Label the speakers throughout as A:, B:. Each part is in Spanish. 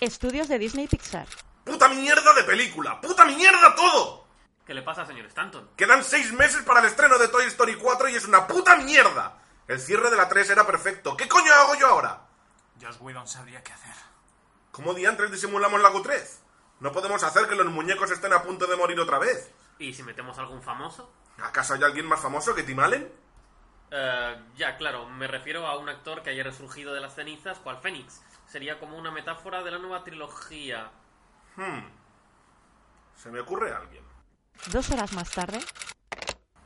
A: Estudios de Disney Pixar.
B: ¡Puta mierda de película! ¡Puta mierda todo!
C: ¿Qué le pasa, señor Stanton?
B: Quedan seis meses para el estreno de Toy Story 4 y es una puta mierda. El cierre de la 3 era perfecto. ¿Qué coño hago yo ahora?
D: Josh Whedon sabría qué hacer.
B: ¿Cómo diantres disimulamos la Q3? No podemos hacer que los muñecos estén a punto de morir otra vez.
C: ¿Y si metemos algún famoso?
B: ¿Acaso hay alguien más famoso que Tim Allen?
C: Eh, ya, claro, me refiero a un actor que haya resurgido de las cenizas, cual Fénix. Sería como una metáfora de la nueva trilogía.
B: Hmm. Se me ocurre alguien.
A: Dos horas más tarde,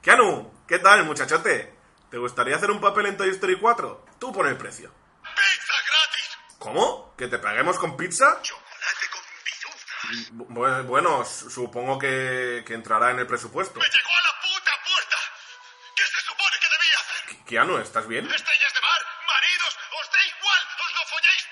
B: Keanu, ¿qué tal, muchachote? ¿Te gustaría hacer un papel en Toy Story 4? Tú pon el precio.
E: ¡Pizza gratis!
B: ¿Cómo? ¿Que te paguemos con pizza?
E: ¡Chocolate con!
B: Bu- Bueno, su- supongo que, que entrará en el presupuesto.
E: ¡Me llegó a la puta puerta! ¿Qué se supone que debía hacer?
B: Keanu, ¿estás bien?
E: ¡Estrellas de mar! ¡Maridos! ¡Os da igual! ¡Os lo folláis todo!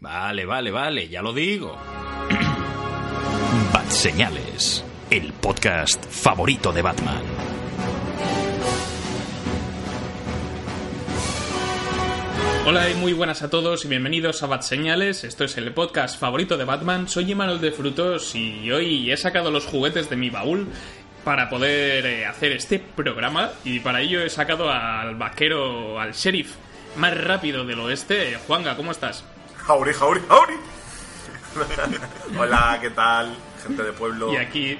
F: Vale, vale, vale, ya lo digo. Batseñales, el podcast favorito de Batman.
G: Hola y muy buenas a todos y bienvenidos a Bat Señales. Esto es el podcast favorito de Batman. Soy Imanol de Frutos y hoy he sacado los juguetes de mi baúl para poder eh, hacer este programa y para ello he sacado al vaquero, al sheriff más rápido del oeste. Juanga, ¿cómo estás?
B: Jauri, jauri, jauri. Hola, ¿qué tal? Gente de pueblo.
G: Y aquí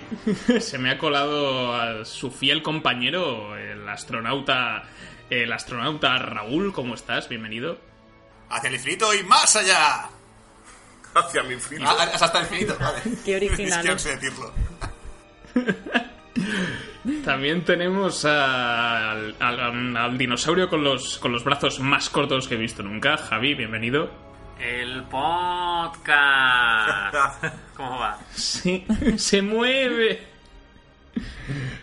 G: se me ha colado a su fiel compañero, el astronauta, el astronauta Raúl. ¿Cómo estás? Bienvenido.
D: Hacia el infinito y más allá.
B: Hacia mi frito.
D: Ah, hasta el infinito, vale.
A: Qué original,
D: Es que decirlo.
G: También tenemos a- al, al- al dinosaurio con los, con los brazos más cortos que he visto nunca. Javi, bienvenido.
C: El podcast. ¿Cómo va?
G: Sí, se mueve.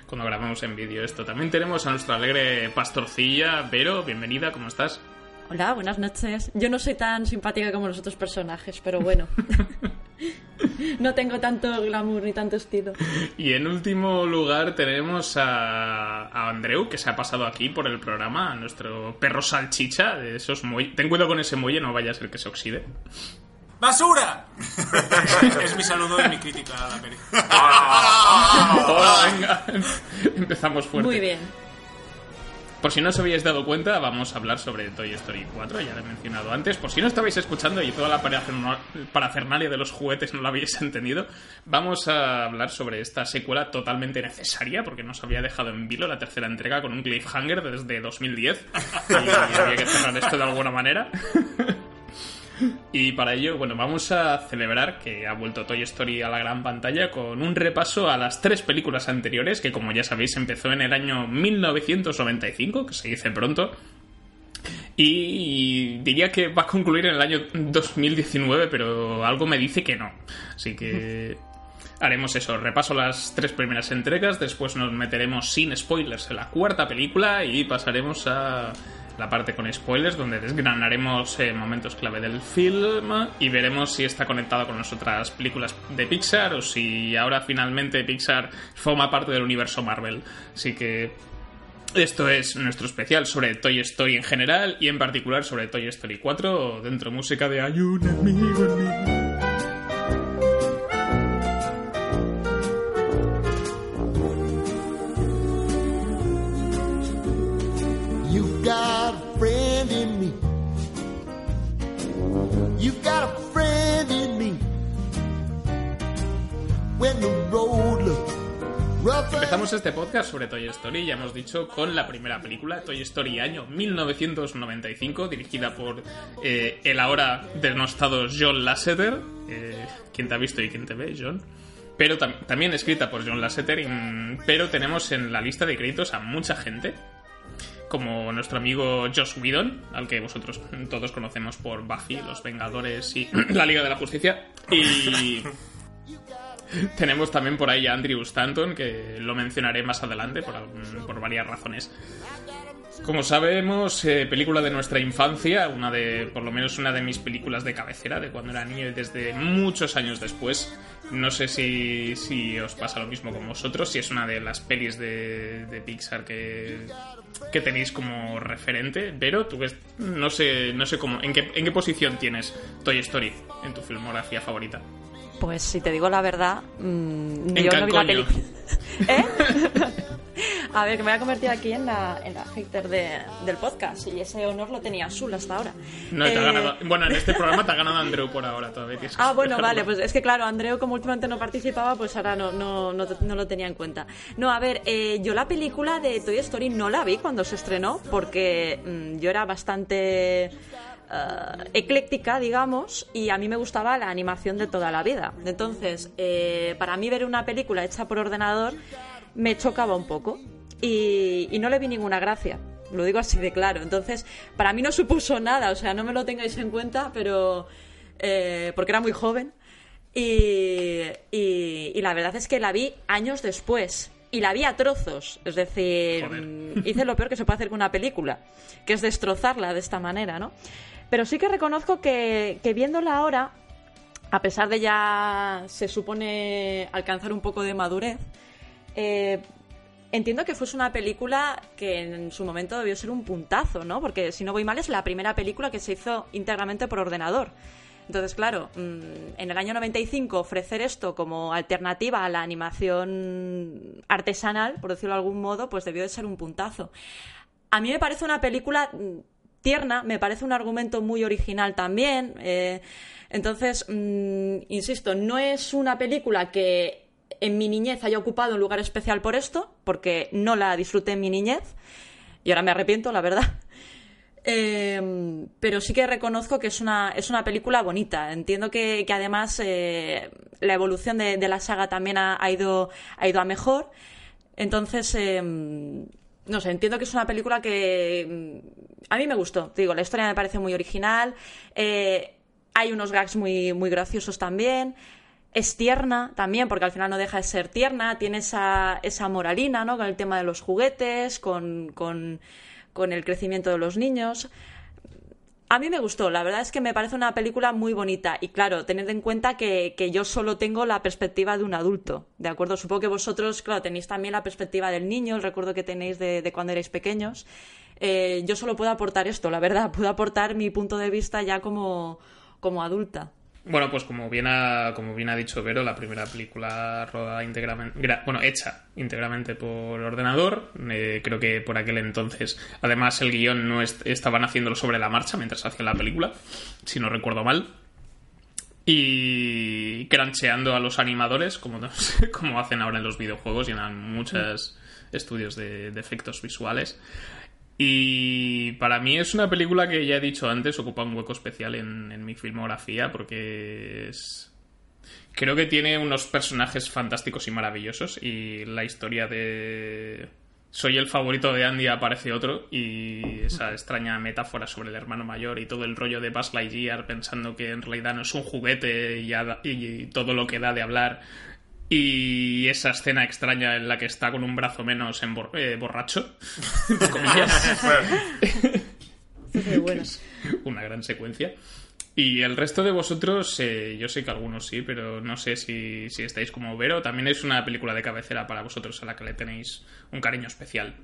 G: Cuando grabamos en vídeo esto. También tenemos a nuestra alegre pastorcilla, Vero, bienvenida, ¿cómo estás?
H: Hola, buenas noches. Yo no soy tan simpática como los otros personajes, pero bueno. no tengo tanto glamour ni tanto estilo.
G: Y en último lugar tenemos a, a Andreu, que se ha pasado aquí por el programa, a nuestro perro salchicha de esos muelles. Ten cuidado con ese muelle, no vaya a ser que se oxide.
D: ¡Basura! es mi saludo y mi crítica a la peli.
G: Hola, venga. Empezamos fuerte.
H: Muy bien.
G: Por si no os habíais dado cuenta, vamos a hablar sobre Toy Story 4, ya lo he mencionado antes. Por si no estabais escuchando y toda la paraferna- parafernalia de los juguetes no la habéis entendido, vamos a hablar sobre esta secuela totalmente necesaria, porque nos había dejado en vilo la tercera entrega con un cliffhanger desde 2010. Y había que cerrar esto de alguna manera. Y para ello, bueno, vamos a celebrar que ha vuelto Toy Story a la gran pantalla con un repaso a las tres películas anteriores, que como ya sabéis empezó en el año 1995, que se dice pronto. Y diría que va a concluir en el año 2019, pero algo me dice que no. Así que haremos eso, repaso las tres primeras entregas, después nos meteremos sin spoilers en la cuarta película y pasaremos a la parte con spoilers donde desgranaremos eh, momentos clave del film y veremos si está conectado con las otras películas de Pixar o si ahora finalmente Pixar forma parte del universo Marvel. Así que esto es nuestro especial sobre Toy Story en general y en particular sobre Toy Story 4 dentro de música de Hay
I: You've got a friend in me.
G: Empezamos este podcast sobre Toy Story, ya hemos dicho, con la primera película, Toy Story año 1995, dirigida por eh, el ahora denostado John Lasseter. Eh, ¿Quién te ha visto y quién te ve, John? Pero tam- también escrita por John Lasseter, mm, pero tenemos en la lista de créditos a mucha gente. Como nuestro amigo Josh Whedon, al que vosotros todos conocemos por Buffy, Los Vengadores y la Liga de la Justicia. Y tenemos también por ahí a Andrew Stanton, que lo mencionaré más adelante por, varias razones. Como sabemos, eh, película de nuestra infancia, una de, por lo menos una de mis películas de cabecera, de cuando era niño y desde muchos años después. No sé si, si os pasa lo mismo con vosotros, si es una de las pelis de, de Pixar que, que tenéis como referente. Pero tú ves, no sé, no sé cómo, en qué, en qué posición tienes Toy Story en tu filmografía favorita.
H: Pues si te digo la verdad, mm,
G: En
H: yo no vi la película. ¿Eh? A ver, que me voy a convertir aquí en la, en la hater de- del podcast y ese honor lo tenía Azul hasta ahora.
G: No, te ha
H: Eh,
G: ganado, bueno, en este programa te ha ganado Andrew por ahora todavía. que
H: Ah, bueno, vale, pues es que claro, Andreu como últimamente no participaba, pues ahora no, no, no, no lo tenía en cuenta. No, a ver, eh, yo la película de Toy Story no la vi cuando se estrenó porque mm, yo era bastante eh, ecléctica, digamos, y a mí me gustaba la animación de toda la vida. Entonces, eh, para mí ver una película hecha por ordenador me chocaba un poco y, y no le vi ninguna gracia. Lo digo así de claro. Entonces, para mí no supuso nada, o sea, no me lo tengáis en cuenta, pero. eh, porque era muy joven. Y, y- y la verdad es que la vi años después. Y la vi a trozos. Es decir,
G: Joder.
H: mm, hice lo peor que se puede hacer con una película, que es destrozarla de esta manera, ¿no? Pero sí que reconozco que, que viéndola ahora, a pesar de ya se supone alcanzar un poco de madurez, eh, entiendo que fuese una película que en su momento debió ser un puntazo, ¿no? Porque si no voy mal es la primera película que se hizo íntegramente por ordenador. Entonces, claro, mm, en el año 95 ofrecer esto como alternativa a la animación artesanal, por decirlo de algún modo, pues debió de ser un puntazo. A mí me parece una película mm, tierna, me parece un argumento muy original también. eh, entonces, mm, insisto, no es una película que en mi niñez haya ocupado un lugar especial por esto, porque no la disfruté en mi niñez, y ahora me arrepiento, la verdad. Eh, pero sí que reconozco que es una, es una película bonita. Entiendo que, que además eh, la evolución de, la saga también ha, ido, ha ido a mejor. Entonces, eh, no sé, entiendo que es una película que mm, a mí me gustó. Digo, la historia me parece muy original. eh, hay unos gags muy, muy graciosos también. Es tierna también, porque al final no deja de ser tierna. Tiene esa, esa moralina, ¿no? Con el tema de los juguetes, con, con, con el crecimiento de los niños. A mí me gustó, la verdad es que me parece una película muy bonita y claro, tened en cuenta que, que yo solo tengo la perspectiva de un adulto, ¿de acuerdo? Supongo que vosotros, claro, tenéis también la perspectiva del niño, el recuerdo que tenéis de, de cuando erais pequeños. Eh, yo solo puedo aportar esto, la verdad, puedo aportar mi punto de vista ya como, como adulta.
G: Bueno, pues como bien ha, como bien ha dicho Vero, la primera película rodada íntegramente, gra- bueno, hecha íntegramente por ordenador. Eh, creo que por aquel entonces, además el guion no est- estaban haciéndolo sobre la marcha mientras hacían la película, si no recuerdo mal. Y crancheando a los animadores, como, como hacen ahora en los videojuegos y en muchos estudios de efectos visuales. Y para mí es una película que ya he dicho antes, ocupa un hueco especial en, en mi filmografía porque es... Creo que tiene unos personajes fantásticos y maravillosos y la historia de... Soy el favorito de Andy, aparece otro y esa extraña metáfora sobre el hermano mayor y todo el rollo de Buzz Lightyear pensando que en realidad no es un juguete y, y todo lo que da de hablar y esa escena extraña en la que está con un brazo menos embor- eh, borracho, una gran secuencia. Y el resto de vosotros, eh, yo sé que algunos sí, pero no sé si, si estáis como Vero. También es una película de cabecera para vosotros a la que le tenéis un cariño especial.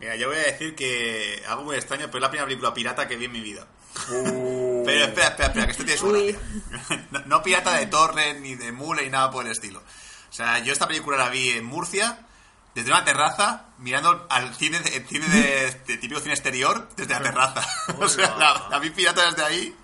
J: Mira, yo voy a decir que algo muy extraño, pero es la primera película pirata que vi en mi vida. Pero espera, espera, espera, que esto tiene su gracia. No, no pirata de torre, ni de mule, ni nada por el estilo. O sea, yo esta película la vi en Murcia, desde una terraza, mirando al cine, de, el cine de, de típico cine exterior, desde la terraza. O sea, la, la vi pirata desde ahí,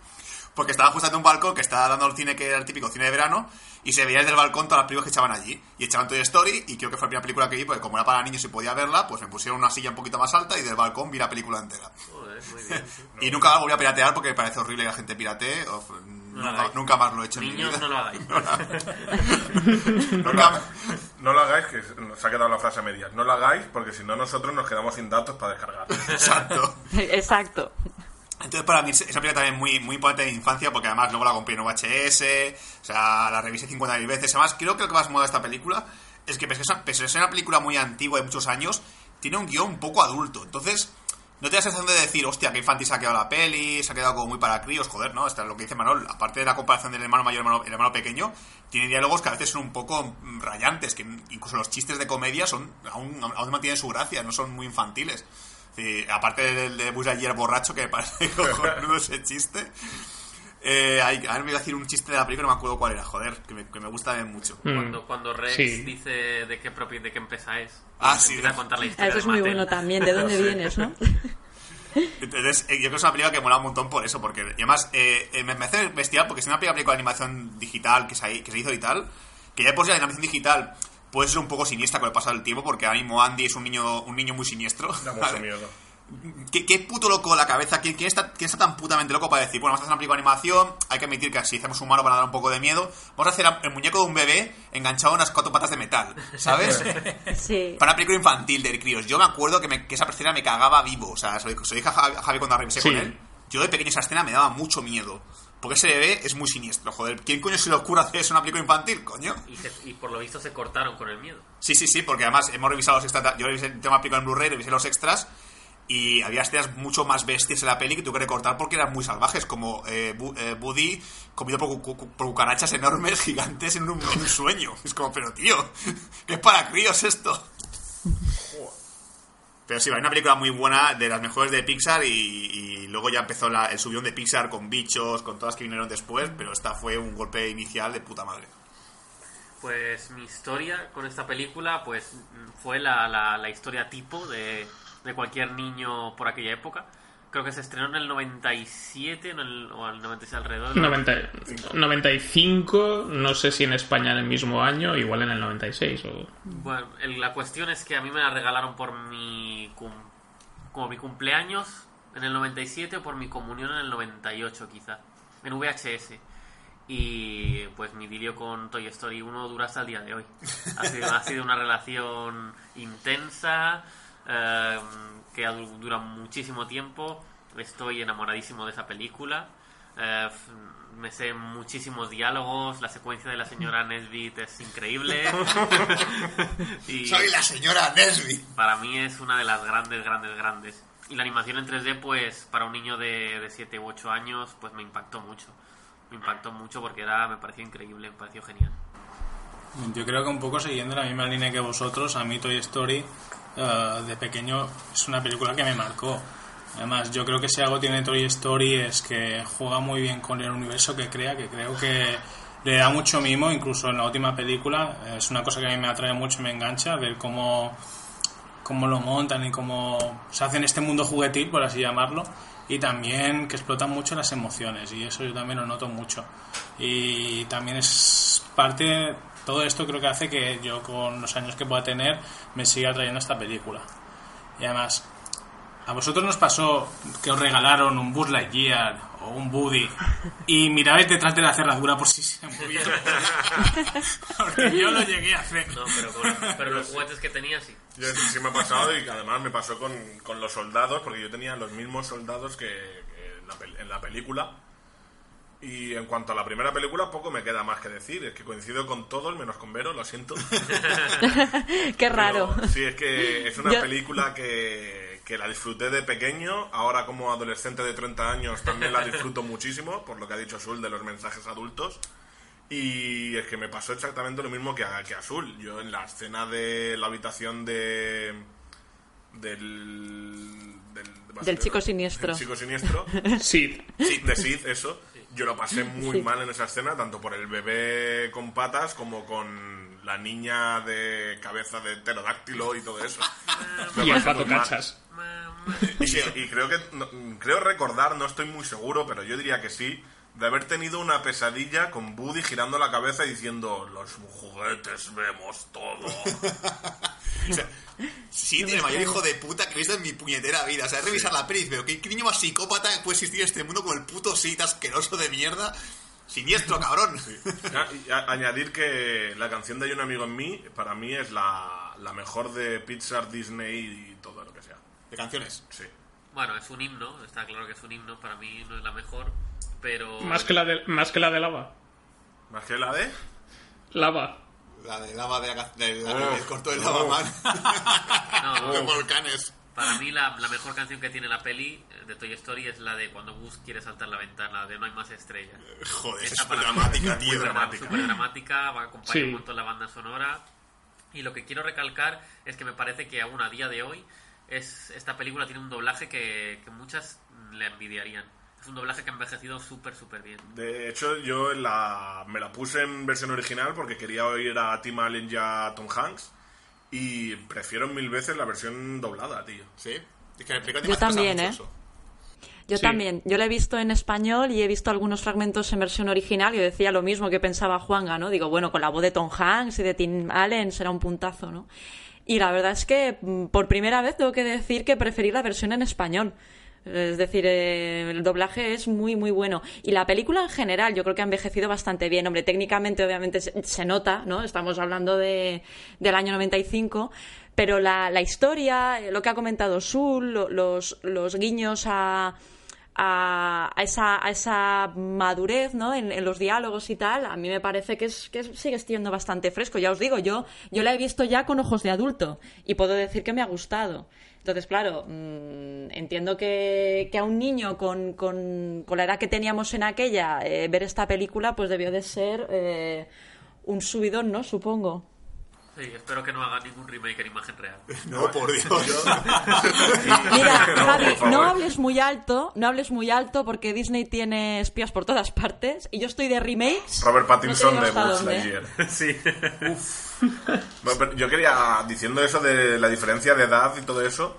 J: porque estaba justo en un balcón que estaba dando el cine que era el típico cine de verano, y se veía desde el balcón todas las películas que echaban allí. Y echaban Toy Story, y creo que fue la primera película que vi, porque como era para niños y podía verla, pues me pusieron una silla un poquito más alta y del balcón vi la película entera.
C: Joder, muy bien.
J: Y nunca la volví a piratear porque me parece horrible que la gente piratee. o-
C: No lo
J: nunca, más lo he hecho en mi
C: Niños,
J: vida.
C: no lo hagáis.
B: No lo, ha- no lo hagáis, que se ha quedado la frase a medias. No lo hagáis porque si no nosotros nos quedamos sin datos para descargar.
J: Exacto.
A: Exacto.
J: Entonces para mí esa película también muy, muy importante de infancia porque además luego la compré en VHS, o sea, la revisé 50.000 veces. Además creo que lo que más mola de esta película es que pese a ser- una película muy antigua de muchos años, tiene un guion un poco adulto. Entonces no te da sensación de decir, hostia, qué infantil se ha quedado la peli, se ha quedado como muy para críos, joder, ¿no? Es lo que dice Manol. Aparte de la comparación del hermano mayor y el hermano, el hermano pequeño, tiene diálogos que a veces son un poco mm, rayantes, que incluso los chistes de comedia son aún, aún mantienen su gracia, no son muy infantiles. Sí, aparte del de Buzz ayer borracho, que me parece cojonudo ese chiste. Eh, hay, a ver, me iba a decir un chiste de la película, no me acuerdo cuál era, joder, que me, que me gusta también mucho.
G: Mm.
C: Cuando, cuando Rex
G: Sí.
C: dice de qué propi- de qué empresa es.
J: Ah,
C: Y
J: sí,
C: Empieza
J: de-
C: a contar la
A: Ah,
C: historia
A: Eso es muy bueno también. ¿De dónde vienes, no?
J: Entonces, eh, yo creo que es una película que mola un montón por eso, porque y además eh, eh, me, me hace bestial porque es una película de animación digital que se, que se hizo y tal, que ya por sí la animación digital puede ser un poco siniestra con el paso del tiempo, porque ahora mismo Andy es un niño, un niño muy siniestro.
B: Da mucho
J: ¿vale?
B: miedo.
J: ¿Qué, qué puto loco la cabeza? ¿Quién, quién está, quién está tan putamente loco para decir, bueno, vamos a hacer una película de animación, hay que admitir que si hacemos humano para dar un poco de miedo, vamos a hacer el muñeco de un bebé enganchado a unas cuatro patas de metal, ¿sabes?
A: Sí.
J: para una película infantil de críos. Yo me acuerdo que, me- que esa escena me cagaba vivo, o sea, se lo, se lo dije a Javi, Javi cuando revisé
G: Sí.
J: con él. Yo de pequeño esa escena me daba mucho miedo. Porque ese bebé es muy siniestro, joder. ¿Quién coño se le ocurre hacer eso en una película infantil, coño?
C: Y, se- y por lo visto se cortaron con el miedo.
J: Sí, sí, sí, porque además hemos revisado los extras. Yo revisé el tema película en Blu-ray, revisé los extras. Y había escenas mucho más bestias en la peli que tuve que recortar porque eran muy salvajes, como eh, Bu- eh, Buddy comido por, cu- por cucarachas enormes, gigantes, en un, en un sueño. Es como, pero tío, ¿qué es para críos esto? Pero sí, hay una película muy buena, de las mejores de Pixar, y, luego ya empezó la- el subión de Pixar con bichos, con todas que vinieron después, pero esta fue un golpe inicial de puta madre.
C: Pues mi historia con esta película pues mm, fue la, la, la historia tipo de cualquier niño por aquella época. Creo que se estrenó en el 97 en el, o el 96 alrededor. del
G: 90 95, no sé si en España en el mismo año, igual en el 96 o...
C: Bueno, el- la cuestión es que a mí me la regalaron por mi cum- como mi cumpleaños en el 97 o por mi comunión en el 98 quizá, en VHS. Y pues mi vídeo con Toy Story 1 dura hasta el día de hoy. Ha sido, ha sido una relación intensa, eh, que dura muchísimo tiempo. Estoy enamoradísimo de esa película. Eh, me sé muchísimos diálogos. La secuencia de la señora Nesbit es increíble. y
J: Soy la señora Nesby.
C: para mí es una de las grandes, grandes, grandes. Y la animación en 3D, pues para un niño de, de 7 u 8 años, pues me impactó mucho. Me impactó mucho porque era, me pareció increíble, me pareció genial.
D: Yo creo que un poco siguiendo la misma línea que vosotros, a mí Toy Story eh, de pequeño es una película que me marcó. Además, yo creo que si algo tiene Toy Story es que juega muy bien con el universo que crea, que creo que le da mucho mimo, incluso en la última película. Es una cosa que a mí me atrae mucho y me engancha, ver cómo, cómo lo montan y cómo se hace en este mundo juguetil, por así llamarlo, y también que explotan mucho las emociones, y eso yo también lo noto mucho. Y también es parte, todo esto creo que hace que yo con los años que pueda tener me siga atrayendo esta película. Y además, ¿a vosotros nos pasó que os regalaron un Buzz Lightyear o un Woody y mirabais detrás de la cerradura por si se movía? Porque yo lo llegué a hacer.
C: No, pero, con- pero los juguetes que tenía sí.
B: Yo sí, sí me ha pasado y además me pasó con, con los soldados, porque yo tenía los mismos soldados que, en, la, en la película. Y en cuanto a la primera película, poco me queda más que decir. Es que coincido con todos, menos con Vero, lo siento.
A: Qué raro.
B: Pero sí, es que es una
A: Yo-
B: película que, que la disfruté de pequeño. Ahora, como adolescente de 30 años, también la disfruto muchísimo, por lo que ha dicho Azul de los mensajes adultos. Y es que me pasó exactamente lo mismo que a, que a Azul. Yo en la escena de la habitación de. del. del,
A: Del chico siniestro.
B: del chico siniestro.
G: Sí,
B: de Sid, eso. Yo lo pasé muy
A: Sí.
B: mal en esa escena, tanto por el bebé con patas como con la niña de cabeza de pterodáctilo y todo eso.
G: Y el pato cachas.
B: Y, creo que no- creo recordar, no estoy muy seguro, pero yo diría que sí, de haber tenido una pesadilla con Buddy girando la cabeza y diciendo los juguetes vemos todo.
J: O sea, sí, el mayor hijo de puta que he visto en mi puñetera vida. O sea, es revisar la peli, pero ¿qué, qué niño más psicópata puede existir en este mundo con el puto Sid asqueroso de mierda? Siniestro, cabrón.
B: Ah, a- añadir que la canción de Hay un amigo en mí, para mí es la, la mejor de Pixar, Disney y todo lo que sea.
J: De canciones.
B: Sí.
C: Bueno, es un himno, está claro que es un himno, para mí no es la mejor, pero...
G: Más que la de, más que la de lava.
B: Más que la de...
G: Lava.
J: La de lava de de la-
B: Oh.
J: del corto de lava man.
C: No,
J: de volcanes.
C: Para mí la, la mejor canción que tiene la peli eh, de Toy Story es la de cuando Buzz quiere saltar la ventana, de No hay más estrellas.
J: Joder, es súper dramática, tío.
C: súper
B: dramática.
C: Súper dramática, va a acompañar
G: Sí.
C: un montón la banda sonora. Y lo que quiero recalcar es que me parece que aún a día de hoy es esta película tiene un doblaje que, que muchas le envidiarían. Es un doblaje que ha envejecido súper, súper bien.
B: De hecho, yo en la, me la puse en versión original porque quería oír a Tim Allen y a Tom Hanks. Y prefiero mil veces la versión doblada, tío.
J: Sí. Es que película
H: Yo también, ¿eh?
J: eso.
H: Yo
G: Sí.
H: también. Yo la he visto en español y he visto algunos fragmentos en versión original y yo decía lo mismo que pensaba Juanga, ¿no? Digo, bueno, con la voz de Tom Hanks y de Tim Allen será un puntazo, ¿no? Y la verdad es que mm, por primera vez tengo que decir que preferí la versión en español. Es decir, eh, el doblaje es muy, muy bueno. Y la película en general yo creo que ha envejecido bastante bien. Hombre, técnicamente obviamente se, se nota, ¿no? Estamos hablando de, del año 95. Pero la, la historia, lo que ha comentado Sul, lo- los, los guiños a, a, esa, a esa madurez ¿no? en, en los diálogos y tal, a mí me parece que, es, que sigue siendo bastante fresco. Ya os digo, yo, yo la he visto ya con ojos de adulto y puedo decir que me ha gustado. Entonces, claro, mm, entiendo que, que a un niño con, con, con la edad que teníamos en aquella, eh, ver esta película pues debió de ser eh, un subidón, ¿no? Supongo.
C: Sí, espero que no haga ningún remake en imagen real.
J: No, por Dios.
H: Mira,
B: No,
H: Javi, no hables muy alto, no hables muy alto porque Disney tiene espías por todas partes y yo estoy de remakes.
B: Robert Pattinson
H: no
B: de Buzz. Lightyear.
C: Sí.
B: Bueno, pero yo quería, diciendo eso de la diferencia de edad y todo eso,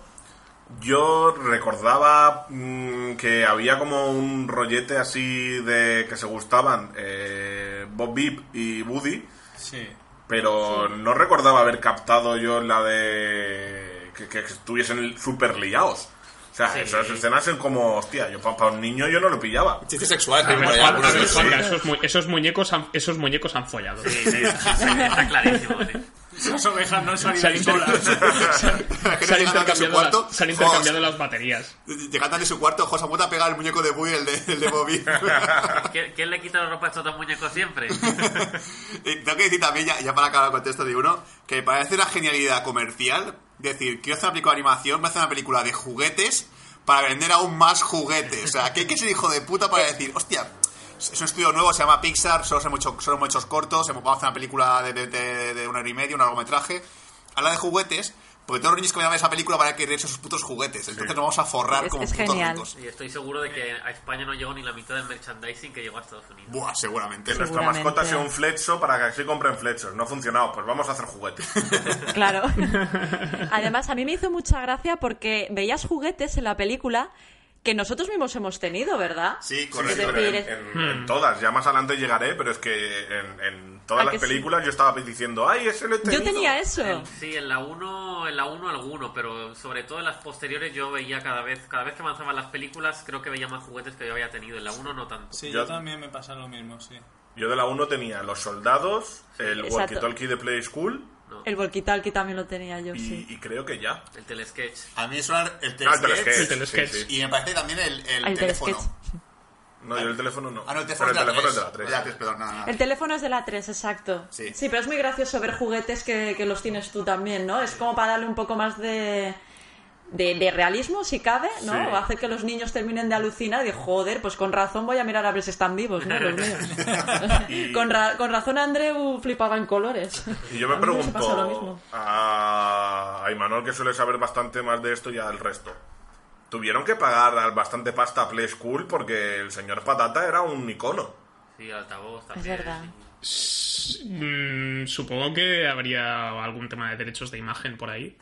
B: yo recordaba mm, que había como un rollete así de que se gustaban eh, Bob Beep y Woody,
D: Sí.
B: Pero no recordaba haber captado yo la de que, que estuviesen súper liados. O sea,
C: Sí.
B: esas escenas son como, hostia, yo para un niño yo no lo pillaba.
J: Chiste sexual.
G: Ver,
J: de-
G: Juanca, esos, mu- esos muñecos han, esos muñecos han follado.
C: Sí, sí, sí, está clarísimo.
D: Esas ovejas no han
G: Se han,
D: salido
G: inter-
D: solas.
G: se han- se intercambiado,
J: cuarto.
G: la- se han intercambiado las baterías.
J: Llegando de su cuarto, José Muta pega el muñeco de Woody, el de, el de Bobby.
C: ¿Qui- ¿Quién le quita la ropa a estos dos muñecos siempre?
J: y tengo que decir también, ya, ya para acabar el contexto de uno, que me parece una genialidad comercial. Decir, quiero hacer una película de animación, me hace una película de juguetes para vender aún más juguetes. O sea, que hay que ser hijo de puta para decir, hostia, es un estudio nuevo, se llama Pixar, solo hemos hecho, solo hemos hecho cortos, hemos a hacer una película de, de, de- de una hora y media, un largometraje. Habla de juguetes, porque todos los niños que ver esa película van a querer esos putos juguetes. Entonces nos vamos a forrar
H: Es-
J: como
H: es
J: putos
H: genial.
J: ricos.
C: Y estoy seguro de que a España no llegó ni la mitad del merchandising que llegó a Estados Unidos.
J: Buah, seguramente.
B: Que nuestra
H: Seguramente.
B: mascota sea un flecho para que así compren flechos. No ha funcionado, pues vamos a hacer juguetes.
H: Claro. Además, a mí me hizo mucha gracia porque veías juguetes en la película que nosotros mismos hemos tenido, ¿verdad?
J: Sí, correcto.
B: pero
H: decir,
B: en, en- en todas, ya más adelante llegaré, pero es que en, en todas
H: ¿A
B: las
H: que sí?
B: películas yo estaba diciendo, ¡ay, ese lo he tenido!
H: Yo tenía eso.
C: Sí, en la 1 en la uno alguno, pero sobre todo en las posteriores yo veía cada vez cada vez que avanzaban las películas creo que veía más juguetes que yo había tenido. En la 1 no tanto.
D: Sí,
B: Yo-
D: yo también me pasa lo mismo, sí.
B: Yo de la 1 tenía los soldados, el walkie-talkie de Play School
H: El volquitalqui también lo tenía yo,
B: y,
H: sí.
B: y creo que ya.
C: El telesketch.
J: A mí me suena el
B: Ah, el
J: telesketch.
B: telesketch,
G: El telesketch.
B: sí, sí.
J: Y me parece también el, el
H: El
J: teléfono.
H: telesketch.
B: No, yo el teléfono no.
J: Ah, no, el teléfono,
B: Pero el teléfono
J: es
B: de la 3.
J: Ya, tres, perdón, nada, nada.
H: El teléfono es de la 3, exacto.
J: Sí.
H: pero es muy gracioso ver juguetes que, que los tienes tú también, ¿no? Es como para darle un poco más de, de, de realismo, si cabe, ¿no?
B: Sí.
H: Hacer que los niños terminen de alucinar y de, joder, pues con razón voy a mirar a ver si están vivos, ¿no? Los míos. con, ra- con razón Andreu flipaba en colores.
B: Y yo me
H: A mí me lo
B: pregunto
H: mismo.
B: a, Imanol, que suele saber bastante más de esto, y al resto. Tuvieron que pagar al- bastante pasta a Play School porque el señor Patata era un icono.
C: Sí, altavoz también.
H: verdad.
C: sí.
G: Mm, supongo que habría algún tema de derechos de imagen por ahí.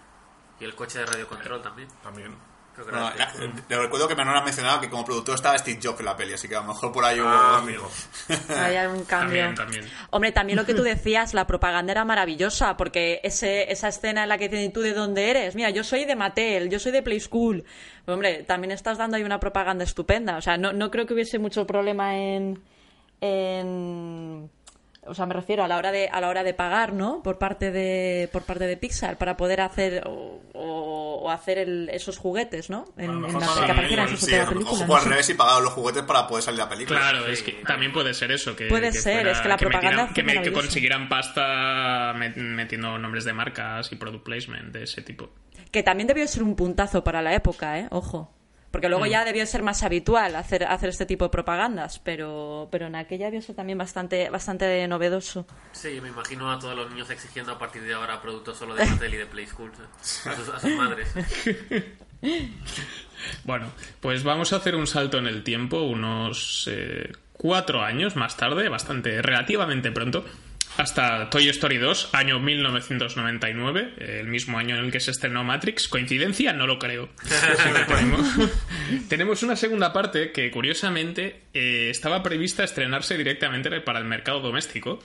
C: Y el coche de radiocontrol también.
B: También.
C: Creo que
J: Bueno,
C: era
J: la- le recuerdo que Manuel ha mencionado que como productor estaba Steve Jobs en la peli, así que a lo mejor por ahí hubo...
B: Ah, amigo.
H: Hay un cambio.
G: También, también.
H: Hombre, también lo que tú decías, la propaganda era maravillosa, porque ese, esa escena en la que ¿tú de dónde eres? Mira, yo soy de Mattel, yo soy de Play School. Hombre, también estás dando ahí una propaganda estupenda. O sea, no, no creo que hubiese mucho problema en, en o sea, me refiero a la hora de a la hora de pagar, ¿no? Por parte de por parte de Pixar para poder hacer o, o- o hacer el- esos juguetes, ¿no? En, en la,
D: sí,
H: que aparecieran
J: sí, o-
H: película. no
J: al revés y pagaban los juguetes para poder salir la película.
G: Claro, es que también puede ser eso. Que,
H: Puede
G: que
H: ser, es que la propaganda
G: metieran- que, me- que consiguieran pasta met- metiendo nombres de marcas y product placement de ese tipo.
H: Que también debió ser un puntazo para la época, ¿eh? Ojo. Porque luego
G: Mm.
H: ya debió ser más habitual hacer, hacer este tipo de propagandas, pero, pero en aquella debió ser también bastante, bastante novedoso.
C: Sí, me imagino a todos los niños exigiendo a partir de ahora productos solo de Mattel y de Play School ¿eh? a sus, a sus madres.
G: Bueno, pues vamos a hacer un salto en el tiempo, unos eh, cuatro años más tarde, bastante relativamente pronto, hasta Toy Story 2, año 1999, el mismo año en el que se estrenó Matrix. ¿Coincidencia? No lo creo. tenemos, una segunda parte que, curiosamente, eh, estaba prevista estrenarse directamente para el mercado doméstico,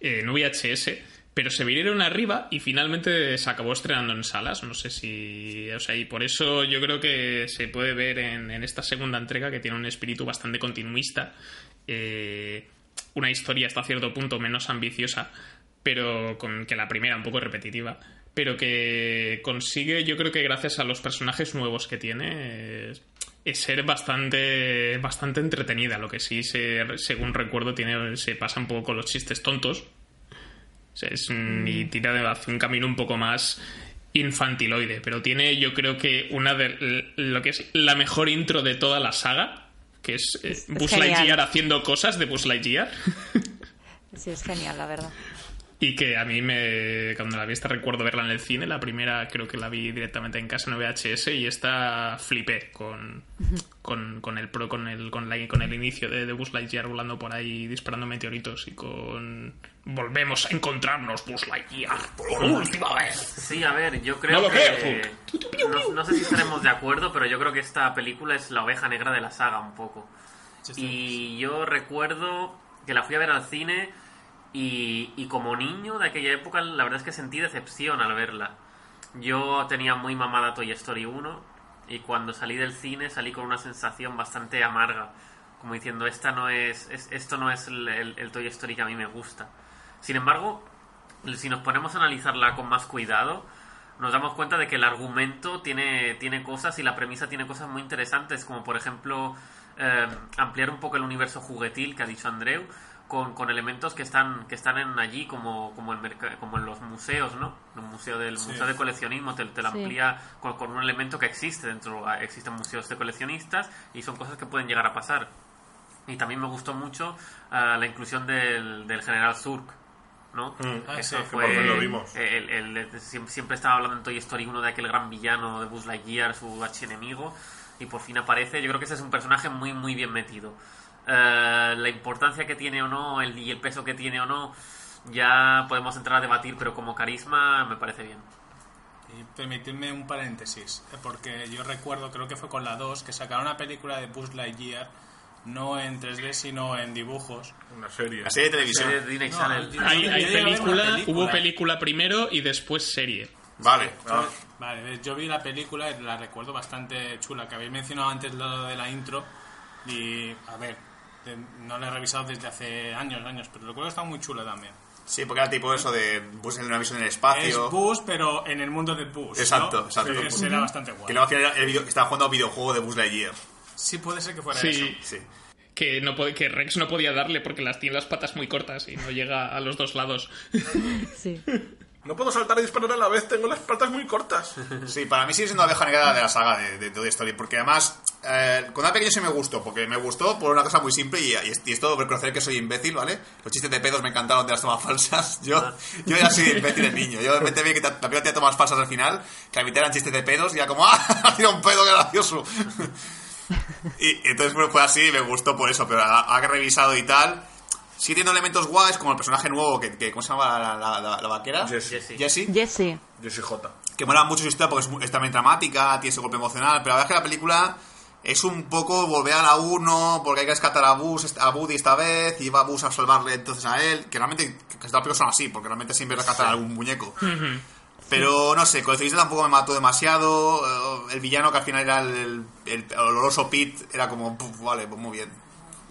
G: en VHS, pero se vinieron arriba y finalmente se acabó estrenando en salas. No sé si. O sea, y por eso yo creo que se puede ver en, en esta segunda entrega que tiene un espíritu bastante continuista. eh, una historia hasta cierto punto menos ambiciosa, pero con que la primera un poco repetitiva. Pero que consigue, yo creo que gracias a los personajes nuevos que tiene, es, es ser bastante, bastante entretenida. Lo que sí, se, según recuerdo, tiene, se pasa un poco con los chistes tontos. O sea, es y tira de hacia un camino un poco más infantiloide, pero tiene yo creo que una de lo que es la mejor intro de toda la saga, que es, eh,
H: Es-
G: Buzz. Lightyear haciendo cosas de Buzz Lightyear.
H: Sí, es genial, la verdad.
G: Y que a mí me. Cuando la vi esta recuerdo verla en el cine. La primera creo que la vi directamente en casa en VHS. Y esta flipé con. Con, con el pro, con el, con, la- con el inicio de, de Buzz Lightyear volando por ahí disparando meteoritos y con volvemos a encontrarnos Buzz Lightyear por última vez.
C: Sí, a ver, yo creo
G: No lo
C: que...
G: creo,
C: No, no sé si estaremos de acuerdo, pero yo creo que esta película es la oveja negra de la saga un poco. Y yo recuerdo que la fui a ver al cine y, como niño de aquella época la verdad es que sentí decepción al verla. Yo tenía muy mamada Toy Story 1 y cuando salí del cine salí con una sensación bastante amarga, como diciendo esta no es, es- esto no es el Toy Story que a mí me gusta. Sin embargo, si nos ponemos a analizarla con más cuidado, nos damos cuenta de que el argumento tiene, tiene cosas y la premisa tiene cosas muy interesantes, como por ejemplo eh, ampliar un poco el universo juguetil que ha dicho Andreu, con, con elementos que están, que están en allí, como, como, el merca- como en los museos, ¿no? El museo del
D: Sí.
C: museo de coleccionismo te, te lo
H: Sí.
C: amplía con, con un elemento que existe dentro. ah, Existen museos de coleccionistas y son cosas que pueden llegar a pasar. Y también me gustó mucho ah, la inclusión del, del general Zurk, ¿no?
B: Mm,
D: Ah,
C: Eso
D: sí,
C: fue,
B: lo vimos.
C: el- el- el- siempre, siempre estaba hablando en Toy Story 1 de aquel gran villano de Buzz Lightyear, su archienemigo, y por fin aparece. Yo creo que ese es un personaje muy, muy bien metido. Eh, la importancia que tiene o no, el, y el peso que tiene o no, ya podemos entrar a debatir, pero como carisma me parece bien.
D: Y permitidme un paréntesis, eh, porque yo recuerdo, creo que fue con la 2, que sacaron una película de Buzz Lightyear, no en 3D, sino en dibujos.
B: Una serie.
J: La serie de televisión.
C: Serie de Disney
D: No,
G: Hay, hay película,
D: película,
G: hubo película primero y después serie.
J: Vale. ah,
D: Vale, yo vi la película y la recuerdo bastante chula, que habéis mencionado antes lo de la intro, y a ver, de- no la he revisado desde hace años, años, pero recuerdo que está muy chula también.
J: Sí, porque era tipo eso de Buzz en una visión en el espacio.
D: Es Buzz, pero en el mundo de Buzz.
J: Exacto,
D: ¿no?
J: exacto.
D: Que será bastante guay.
J: Que luego al final estaba jugando a un videojuego de Buzz Lightyear.
D: Sí, puede ser que fuera
G: Sí.
D: eso.
J: Sí.
G: Que, no puede- que Rex no podía darle porque las tiene las patas muy cortas y no llega a los dos lados.
H: Sí.
B: No puedo saltar y disparar a la vez, tengo las patas muy cortas.
J: Sí, para mí sigue siendo la abeja negra de la saga de, de Toy Story, porque además, eh, con una pequeño sí me gustó, porque me gustó por una cosa muy simple y, y y es todo reconocer que soy imbécil, ¿vale? Los chistes de pedos me encantaron de las tomas falsas. Yo, yo ya soy imbécil de niño. Yo de repente vi que también tenía tomas falsas al final, que a mitad eran chistes de pedos y ya como, ¡ah! Sido un pedo, gracioso. y, y entonces pues, fue así y me gustó por eso, pero ha, ha revisado y tal. Sí tiene elementos guays, como el personaje nuevo, que, que ¿cómo se llama la, la, la- la vaquera?
B: Jessie.
C: Jessie.
J: Jessie
B: J.
J: que mola mucho su historia porque es, también dramática, tiene ese golpe emocional, pero la verdad es que la película es un poco volver a la 1 porque hay que rescatar a Buzz, est- a Woody esta vez y va Buzz a salvarle entonces a él, que realmente que las películas son así, porque realmente siempre rescatan a algún muñeco. Pero no sé, coleccionista tampoco me mató demasiado, eh, el villano que al final era el, el, el oloroso Pete era como, "Puf, vale, pues muy bien.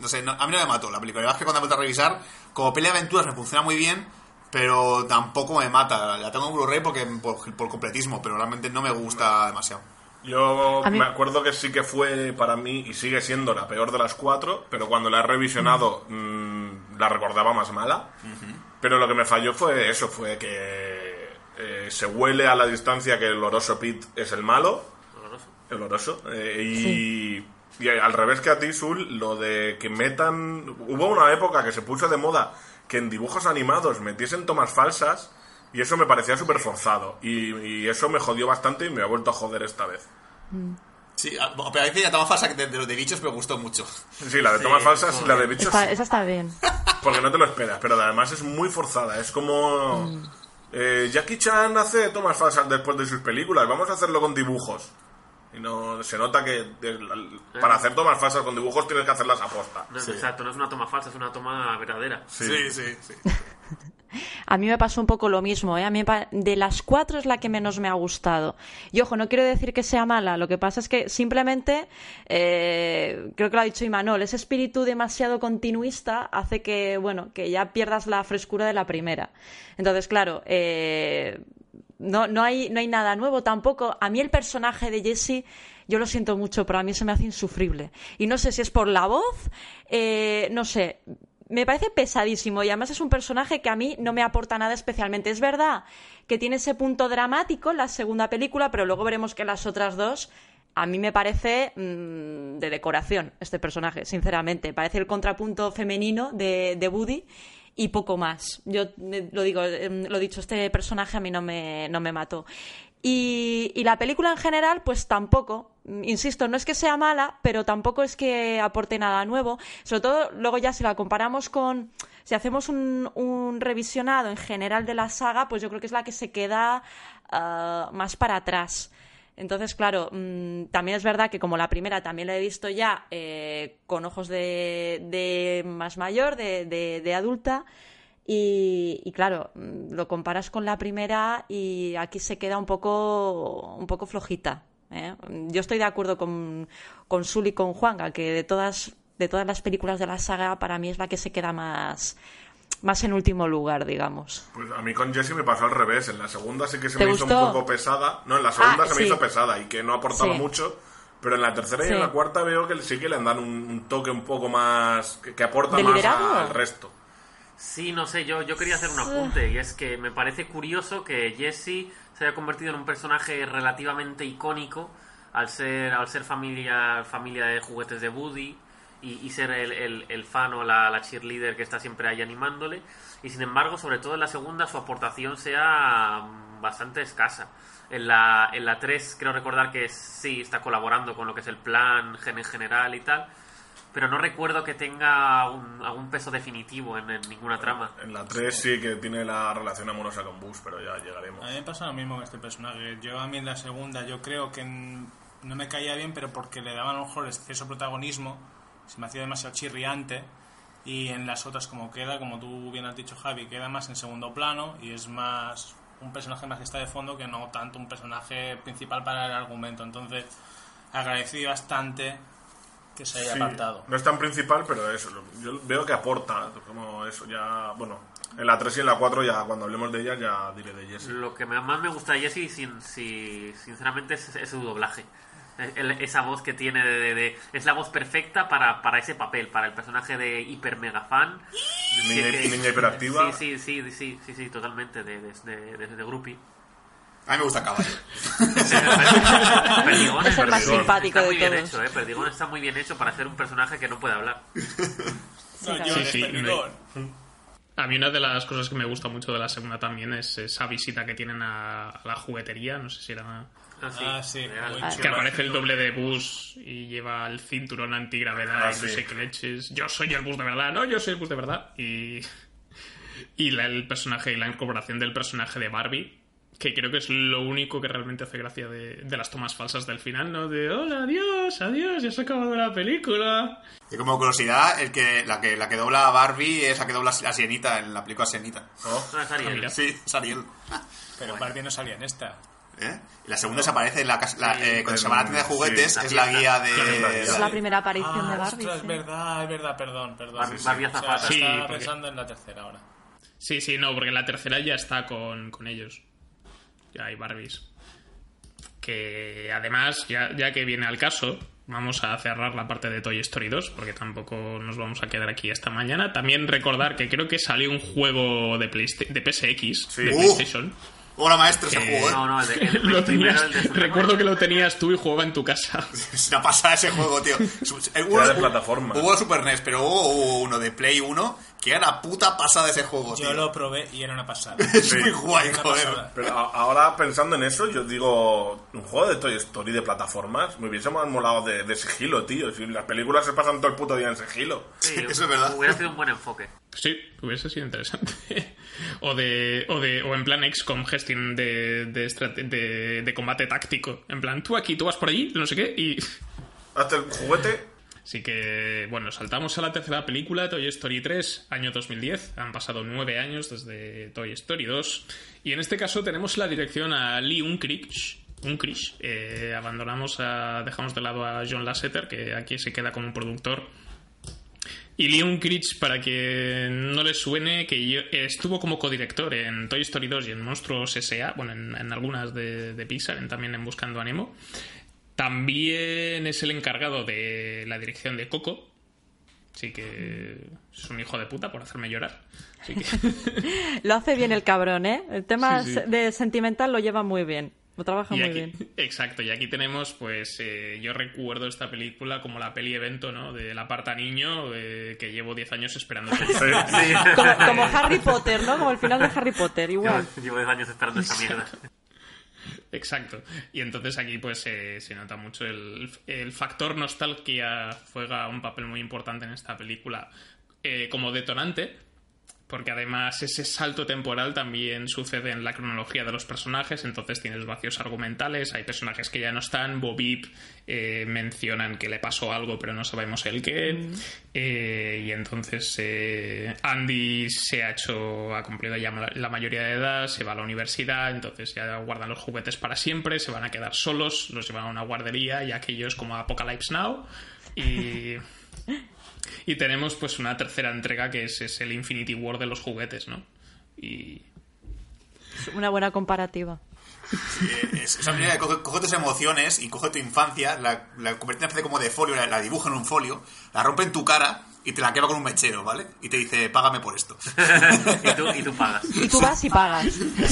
J: No sé, no- a mí no me mató la película. La verdad es que cuando he vuelto a revisar, como pelea de aventuras me funciona muy bien, pero tampoco me mata. La tengo en Blu-ray porque por, por completismo, pero realmente no me gusta demasiado.
B: Yo me acuerdo que sí que fue para mí y sigue siendo la peor de las cuatro, pero cuando la he revisionado mm, la recordaba más mala. Pero lo que me falló fue eso, fue que eh, se huele a la distancia que el oroso Pete es el malo, el oroso, eh, y, y al revés que a ti, Sul, lo de que metan... Hubo una época que se puso de moda que en dibujos animados metiesen tomas falsas y eso me parecía súper forzado. Y, y eso me jodió bastante y me ha vuelto a joder esta vez.
J: Sí, a- pero a veces ya toma falsa que de, de los de bichos me gustó mucho.
B: Sí, la de tomas falsas y la de bichos
H: Está-
B: sí,
H: esa está bien.
B: porque no te lo esperas, pero además es muy forzada. Es como... eh, Jackie Chan hace tomas falsas después de sus películas, vamos a hacerlo con dibujos. Y no se nota que de- para hacer tomas falsas con dibujos tienes que hacerlas a posta.
C: No, Exacto, no es una toma falsa, es una toma verdadera.
J: Sí, sí, sí.
H: A mí me pasó un poco lo mismo, ¿eh? A mí de las cuatro es la que menos me ha gustado. Y ojo, no quiero decir que sea mala, lo que pasa es que simplemente, eh, creo que lo ha dicho Imanol, ese espíritu demasiado continuista hace que, bueno, que ya pierdas la frescura de la primera. Entonces, claro, eh, no, no, hay, no hay nada nuevo tampoco. A mí el personaje de Jesse, yo lo siento mucho, pero a mí se me hace insufrible. Y no sé si es por la voz, eh, no sé. Me parece pesadísimo y además es un personaje que a mí no me aporta nada especialmente. Es verdad que tiene ese punto dramático en la segunda película, pero luego veremos que las otras dos a mí me parece mm, de decoración este personaje, sinceramente. Parece el contrapunto femenino de, de Woody y poco más. Yo eh, lo digo, eh, lo dicho, este personaje a mí no me, no me mató. Y, y la película en general, pues tampoco. Mm, Insisto, no es que sea mala, pero tampoco es que aporte nada nuevo. Sobre todo, luego ya si la comparamos con. Si hacemos un, un revisionado en general de la saga, pues yo creo que es la que se queda ah, más para atrás. Entonces, claro, mm, también es verdad que como la primera también la he visto ya eh, con ojos de, de más mayor, de, de- de adulta, y, claro, mm, lo comparas con la primera y aquí se queda un poco, un poco flojita. ¿eh? Yo estoy de acuerdo con, con Sul y con Juanga, que de todas, de todas las películas de la saga, para mí es la que se queda más, más en último lugar, digamos.
B: Pues a mí con Jessie me pasó al revés. En la segunda sí que se
H: ¿Te
B: me hizo un poco pesada. No, en la segunda
H: Ah,
B: se
H: sí.
B: me hizo pesada y que no aportaba
H: Sí.
B: mucho. Pero en la tercera y
H: Sí.
B: en la cuarta veo que sí que le dan un, un toque un poco más. que, que aporta
H: ¿De
B: más al resto.
C: Sí, no sé, yo, yo quería hacer un apunte y es que me parece curioso que Jesse se haya convertido en un personaje relativamente icónico al ser, al ser familia, familia de juguetes de Woody y, y ser el, el- el fan o la, la cheerleader que está siempre ahí animándole. Y sin embargo, sobre todo en la segunda, su aportación sea mm, bastante escasa. En la, en la 3 creo recordar que sí está colaborando con lo que es el plan gen en general y tal, pero no recuerdo que tenga un- algún peso definitivo en, en ninguna trama.
B: En la 3 sí que tiene la relación amorosa con Bush, pero ya llegaremos.
D: A mí me pasa lo mismo con este personaje. Yo a mí en la segunda yo creo que no me caía bien, pero porque le daban a lo mejor exceso protagonismo, se me hacía demasiado chirriante. Y en las otras como queda, como tú bien has dicho Javi, queda más en segundo plano y es más un personaje más que está de fondo que no tanto un personaje principal para el argumento. Entonces agradecí bastante que se haya
B: Sí,
D: apartado.
B: no es tan principal, pero eso. Yo veo que aporta. Como eso ya. Bueno, en la 3 y en la 4 ya cuando hablemos de ella ya diré de Jessie.
C: Lo que más me gusta de Jesse, sin, si- sinceramente, es, es su doblaje. El- esa voz que tiene de, de- de- es la voz perfecta para, para ese papel, para el personaje de hiper mega fan.
B: Niña-
C: Sí, que-
B: niña hiperactiva.
C: Sí, sí, sí, sí, sí, sí, totalmente, de, de, de, de- de groupie.
J: A mí me gusta Caballo.
C: Perdigón,
H: Es el más
C: Perdigón
H: simpático
C: está
H: de
C: muy bien
H: todos.
C: hecho, ¿eh? Perdigón está muy bien hecho para ser un personaje que no puede hablar.
D: No, yo
G: Sí,
D: de
G: sí,
D: Perdigón.
G: A mí una de las cosas que me gusta mucho de la segunda también es esa visita que tienen a, la juguetería, no sé si era...
D: Ah, sí,
H: Ah.
G: Que aparece el doble de bus y lleva el cinturón antigravedad
B: Ah,
G: y no
B: sí.
G: sé qué leches. Yo soy el bus de verdad, no, yo soy el bus de verdad. Y, y la- el personaje y la incorporación del personaje de Barbie, que creo que es lo único que realmente hace gracia de, de las tomas falsas del final, ¿no? De hola, adiós, adiós, ya se ha acabado la película.
J: Y como curiosidad, el que, la, que, la que dobla a Barbie es la que dobla a Sienita en la película Sienita.
B: ¿no?
C: No, es Ariel.
G: Ah, mira.
J: Sí, es Ariel.
D: Pero Barbie no salía en esta.
J: ¿eh? Y la segunda se aparece en la, casa- la- eh, cuando
B: en-
J: se van a la tienda de juguetes,
B: sí,
J: es la guía de...
B: Es
H: Es la primera aparición de
D: Ah,
H: Barbie.
D: ostras, es
H: sí.
D: verdad, es verdad, perdón, perdón.
C: Barbie-
D: Sí, sí.
C: Barbie
D: O sea.
G: Sí,
D: estaba
G: porque-
D: pensando en la tercera ahora.
G: Sí, sí, no, porque la tercera ya está con, con ellos. Ya hay Barbies. Que además, ya, ya que viene al caso, vamos a cerrar la parte de Toy Story 2, porque tampoco nos vamos a quedar aquí hasta mañana. También recordar que creo que salió un juego de, Playsta- de PSX,
J: Sí.
G: de
J: Uh.
G: PlayStation.
J: Hola maestro, ese
G: Eh,
J: juego, ¿eh?
C: No, no, el de, el
G: Lo
C: primero,
G: tenías,
C: el de Super
G: recuerdo que lo tenías tú y jugaba en tu casa.
J: Es una pasada ese juego, tío. Eh, hubo-
B: Era de plataforma.
J: Hubo Super NES, pero hubo, hubo uno de Play 1 que era la puta pasada ese juego, tío.
D: Yo lo probé y era una pasada.
J: Es muy guay, joder.
D: pasada.
B: Pero a- ahora pensando en eso, yo digo, un juego de Toy Story de plataformas, me hubiese molado de, de sigilo, tío. Si las películas se pasan todo el puto día en sigilo.
C: Sí,
J: Eso es verdad.
C: Hubiera sido un buen enfoque.
G: Sí, hubiese sido interesante. o de, o de, o en plan XCOM gestión de, de, de, de combate táctico. En plan, tú aquí, tú vas por allí, no sé qué, y.
B: Hasta el juguete,
G: Así que, bueno, saltamos a la tercera película, Toy Story 3, año 2010. Han pasado nueve años desde Toy Story 2. Y en este caso tenemos la dirección a Lee Unkrich. Unkrich. Eh, abandonamos a. Dejamos de lado a John Lasseter, que aquí se queda como productor. Y Lee Unkrich, para que no le suene, que estuvo como codirector en Toy Story 2 y en Monstruos S.A., bueno, en, algunas de, de Pixar, también en Buscando a Nemo. También es el encargado de la dirección de Coco. Así que es un hijo de puta por hacerme llorar. Así que
H: Lo hace bien el cabrón, ¿eh? El tema
G: Sí, sí.
H: de sentimental lo lleva muy bien. Lo trabaja
G: y
H: muy
G: aquí,
H: bien.
G: exacto, y aquí tenemos, pues, eh, yo recuerdo esta película como la peli evento, ¿no? De la parta niño, eh, que llevo 10 años esperando.
C: Sí.
H: Como, como Harry Potter, ¿no? Como el final de Harry Potter, igual.
C: Llevo, llevo 10 años esperando esta mierda.
G: Exacto. Y entonces aquí pues se nota mucho el, el factor nostalgia juega un papel muy importante en esta película eh, como detonante, porque además ese salto temporal también sucede en la cronología de los personajes, entonces tienes vacíos argumentales, hay personajes que ya no están, Bobip eh, mencionan que le pasó algo pero no sabemos el qué, eh, y entonces eh, Andy se ha hecho, ha cumplido ya la- la mayoría de edad, se va a la universidad, entonces ya guardan los juguetes para siempre, se van a quedar solos, los llevan a una guardería y aquellos como Apocalypse Now, y... Y tenemos pues una tercera entrega que es, es el Infinity War de los juguetes, ¿no? Y
H: Una buena comparativa.
J: Eh, Es esa manera de coge, coge tus emociones y coge tu infancia, la, la convierte en una especie como de folio, la, la dibuja en un folio, la rompe en tu cara y te la quema con un mechero, ¿vale? Y te dice, págame por esto.
C: y, tú, y tú pagas.
H: Y tú vas y pagas.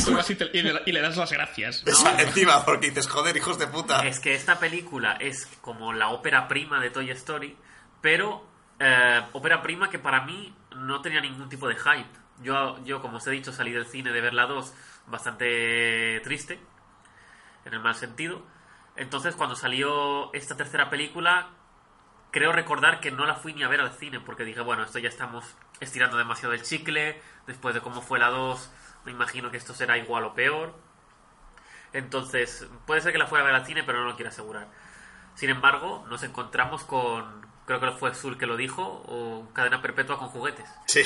G: tú vas y, te- y le, y le das las gracias.
J: Eso encima, porque dices, joder, hijos de puta.
C: Es que esta película es como la ópera prima de Toy Story, pero eh, prima que para mí no tenía ningún tipo de hype. Yo, yo, como os he dicho, salí del cine de ver la 2 bastante triste, en el mal sentido. Entonces, cuando salió esta tercera película, creo recordar que no la fui ni a ver al cine, porque dije, bueno, esto ya estamos estirando demasiado el chicle, después de cómo fue la 2, me imagino que esto será igual o peor. Entonces, puede ser que la fuera a ver al cine, pero no lo quiero asegurar. Sin embargo, nos encontramos con, creo que fue Zul que lo dijo, o cadena perpetua con juguetes.
J: Sí.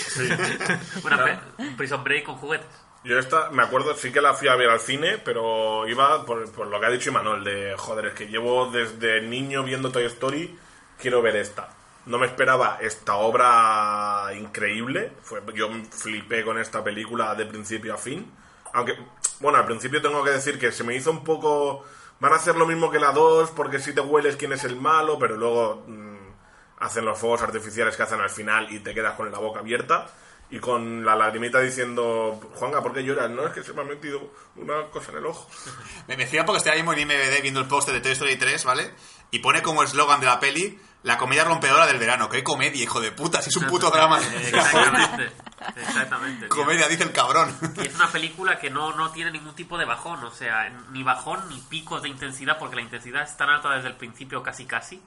C: Una pe- un prison break con juguetes.
B: Yo esta, me acuerdo, sí que la fui a ver al cine, pero iba por, por lo que ha dicho Imanol, de joder, es que llevo desde niño viendo Toy Story, quiero ver esta. No me esperaba esta obra increíble, fue, yo flipé con esta película de principio a fin, aunque, bueno, al principio tengo que decir que se me hizo un poco... Van a hacer lo mismo que la 2, porque si te hueles quién es el malo, pero luego mm, hacen los fuegos artificiales que hacen al final y te quedas con la boca abierta y con la lagrimita diciendo, Juanga, ¿por qué lloras? No, es que se me ha metido una cosa en el ojo.
J: Me me fío porque estoy ahí mismo en IMBD viendo el póster de Toy Story 3, ¿vale? Y pone como eslogan de la peli, la comedia rompedora del verano. ¡Qué comedia, hijo de puta! Si es un puto drama.
C: Exactamente. Exactamente.
J: comedia, dice el cabrón.
C: Y es una película que no, no tiene ningún tipo de bajón, o sea, ni bajón ni picos de intensidad, porque la intensidad es tan alta desde el principio casi casi.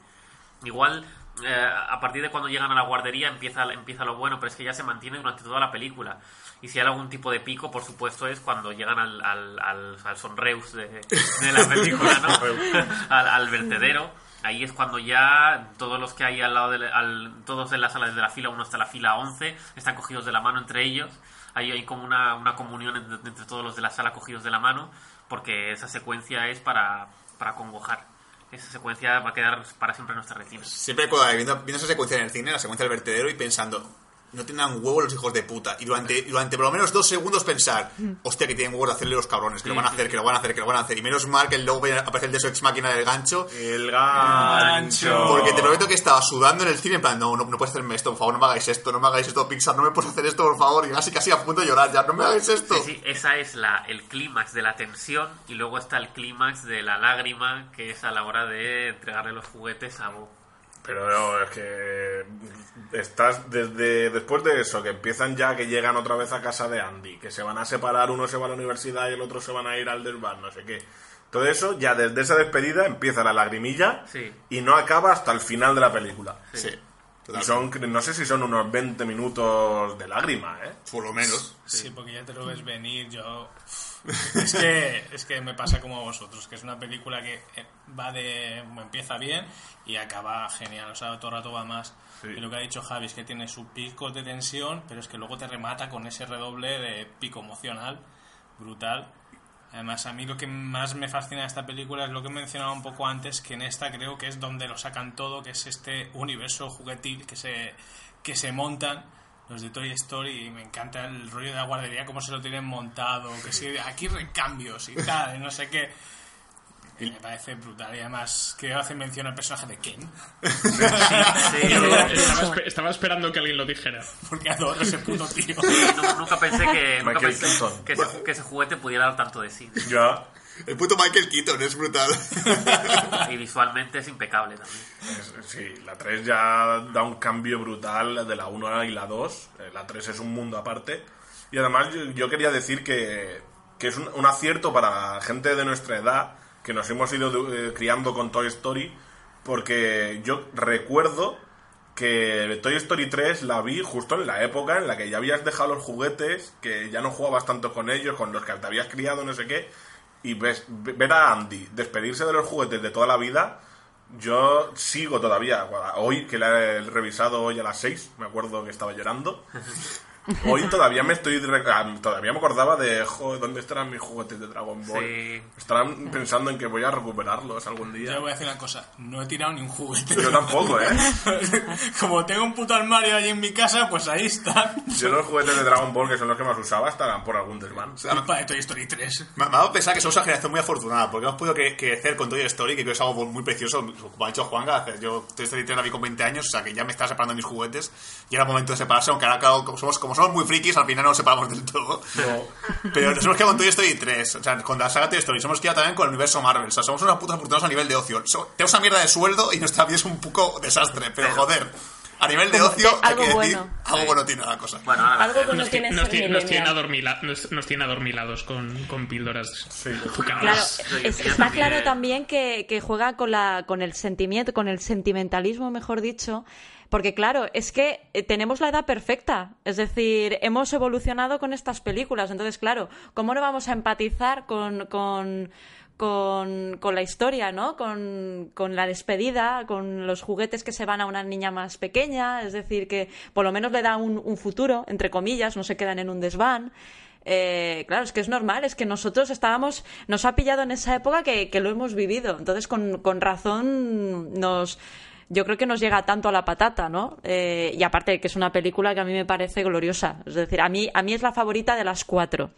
C: Igual, eh, a partir de cuando llegan a la guardería empieza, empieza lo bueno, pero es que ya se mantiene durante toda la película. Y si hay algún tipo de pico, por supuesto, es cuando llegan al, al, al, al sonreus de, de la película, ¿no? al, al vertedero. Ahí es cuando ya todos los que hay al lado de al, todos en la sala desde la fila 1 hasta la fila 11 están cogidos de la mano entre ellos. hay, hay como una, una comunión entre, entre todos los de la sala cogidos de la mano, porque esa secuencia es para, para congojar. Esa secuencia va a quedar para siempre en nuestra retina.
J: Siempre recuerdo viendo, viendo esa secuencia en el cine, la secuencia del vertedero, y pensando, no tienen huevo los hijos de puta. Y durante, durante por lo menos dos segundos pensar, hostia, que tienen huevos de hacerle los cabrones, que lo van a hacer, que lo van a hacer, que lo van a hacer. Y menos mal que luego aparece el de su ex máquina del gancho.
B: El gancho.
J: Porque te prometo que estaba sudando en el cine, en plan, no, no, no puedes hacerme esto, por favor, no me hagáis esto, no me hagáis esto, Pixar, no me puedes hacer esto, por favor. Y casi, casi a punto de llorar ya, no me hagáis esto.
C: Sí, sí, esa es la, el clímax de la tensión y luego está el clímax de la lágrima, que es a la hora de entregarle los juguetes a Bo.
B: Pero no, es que estás desde después de eso, que empiezan ya que llegan otra vez a casa de Andy, que se van a separar, uno se va a la universidad y el otro se van a ir al desván, no sé qué. Todo eso, ya desde esa despedida empieza la lagrimilla
C: Sí.
B: y no acaba hasta el final de la película.
J: Sí.
B: Y son, no sé si son unos 20 minutos de lágrima, ¿eh?
J: Por lo menos.
D: Sí, porque ya te lo ves venir. Yo. Es que, es que me pasa como a vosotros, que es una película que eh, va de. empieza bien y acaba genial. O sea, todo el rato va más.
B: Sí.
D: Y lo que ha dicho Javi es que tiene su pico de tensión, pero es que luego te remata con ese redoble de pico emocional brutal. Además, a mí lo que más me fascina de esta película es lo que mencionaba un poco antes, que en esta creo que es donde lo sacan todo, que es este universo juguetil que se, que se montan los de Toy Story y me encanta el rollo de la guardería, cómo se lo tienen montado, que si aquí recambios y tal, y no sé qué. Y me parece brutal. Y además que hace mención al personaje de Ken.
C: Sí,
G: Estaba, espe- estaba esperando que alguien lo dijera.
D: Porque adoro ese puto tío.
C: nu- nunca pensé que, nunca
B: Michael
C: pensé
B: Keaton.
C: que, ese, que ese juguete pudiera dar tanto de sí.
B: Ya.
J: El puto Michael Keaton es brutal.
C: Y visualmente es impecable también.
B: Es- Sí, la 3 ya da un cambio brutal de la 1 y la 2. Eh, La 3 es un mundo aparte. Y además yo, yo quería decir que, que es un, un acierto para gente de nuestra edad que nos hemos ido eh, criando con Toy Story. Porque yo recuerdo que Toy Story 3 la vi justo en la época en la que ya habías dejado los juguetes, que ya no jugabas tanto con ellos, con los que te habías criado, no sé qué. Y ves, ver a Andy despedirse de los juguetes de toda la vida, yo sigo todavía. Hoy, que la he revisado hoy a las 6, me acuerdo que estaba llorando. Hoy todavía me estoy. ah, Todavía me acordaba de. Joder, ¿dónde estarán mis juguetes de Dragon Ball?
C: Sí.
B: Estarán pensando en que voy a recuperarlos algún día.
D: Yo voy a decir una cosa, no he tirado ni un juguete.
B: Yo tampoco, ¿eh?
D: Como tengo un puto armario allí en mi casa, pues ahí están.
B: Yo los juguetes de Dragon Ball, que son los que más usaba, estarán por algún desván.
D: Culpa de Toy Story 3.
J: Me, ha dado a pensar que somos una generación muy afortunada, porque hemos podido cre- crecer con Toy Story, que creo que es algo muy precioso. Como ha dicho Juanga, yo Toy Story 3 la vi con 20 años, o sea que ya me estaba separando mis juguetes. Y era el momento de separarse, aunque ahora, somos, como somos muy frikis, al final no nos separamos del todo. Pero nos hemos quedado con Toy Story 3, o sea, con la saga Toy Story. Nos hemos quedado también con el universo Marvel. O sea, somos unas putas afortunados a nivel de ocio. So- tenemos una mierda de sueldo y nuestra vida es un poco desastre, pero joder. A nivel de ocio,
H: de-
J: hay
H: algo
J: que decir,
H: bueno.
J: algo bueno tiene la cosa.
C: Bueno,
H: Algo bueno
G: Nos,
H: tiene
G: ti- nos
H: ser
G: ti- nos tiene, adormila- nos, nos tiene adormilados con, con píldoras azucaradas.
H: Claro,
C: Sí,
H: es- está
C: también-
H: claro también que, que juega con, la, con el sentimiento, con el sentimentalismo, mejor dicho, porque claro, es que eh, tenemos la edad perfecta, es decir, hemos evolucionado con estas películas, entonces claro, ¿cómo no vamos a empatizar con... con con, la historia, ¿no? Con, con la despedida, con los juguetes que se van a una niña más pequeña, es decir, que por lo menos le da un, futuro, entre comillas, no se quedan en un desván. Eh, claro, es que es normal, es que nosotros estábamos, nos ha pillado en esa época que, que lo hemos vivido, entonces con, con razón nos, yo creo que nos llega tanto a la patata, ¿no? Eh, y aparte que es una película que a mí me parece gloriosa, es decir, a mí, a mí es la favorita de las cuatro.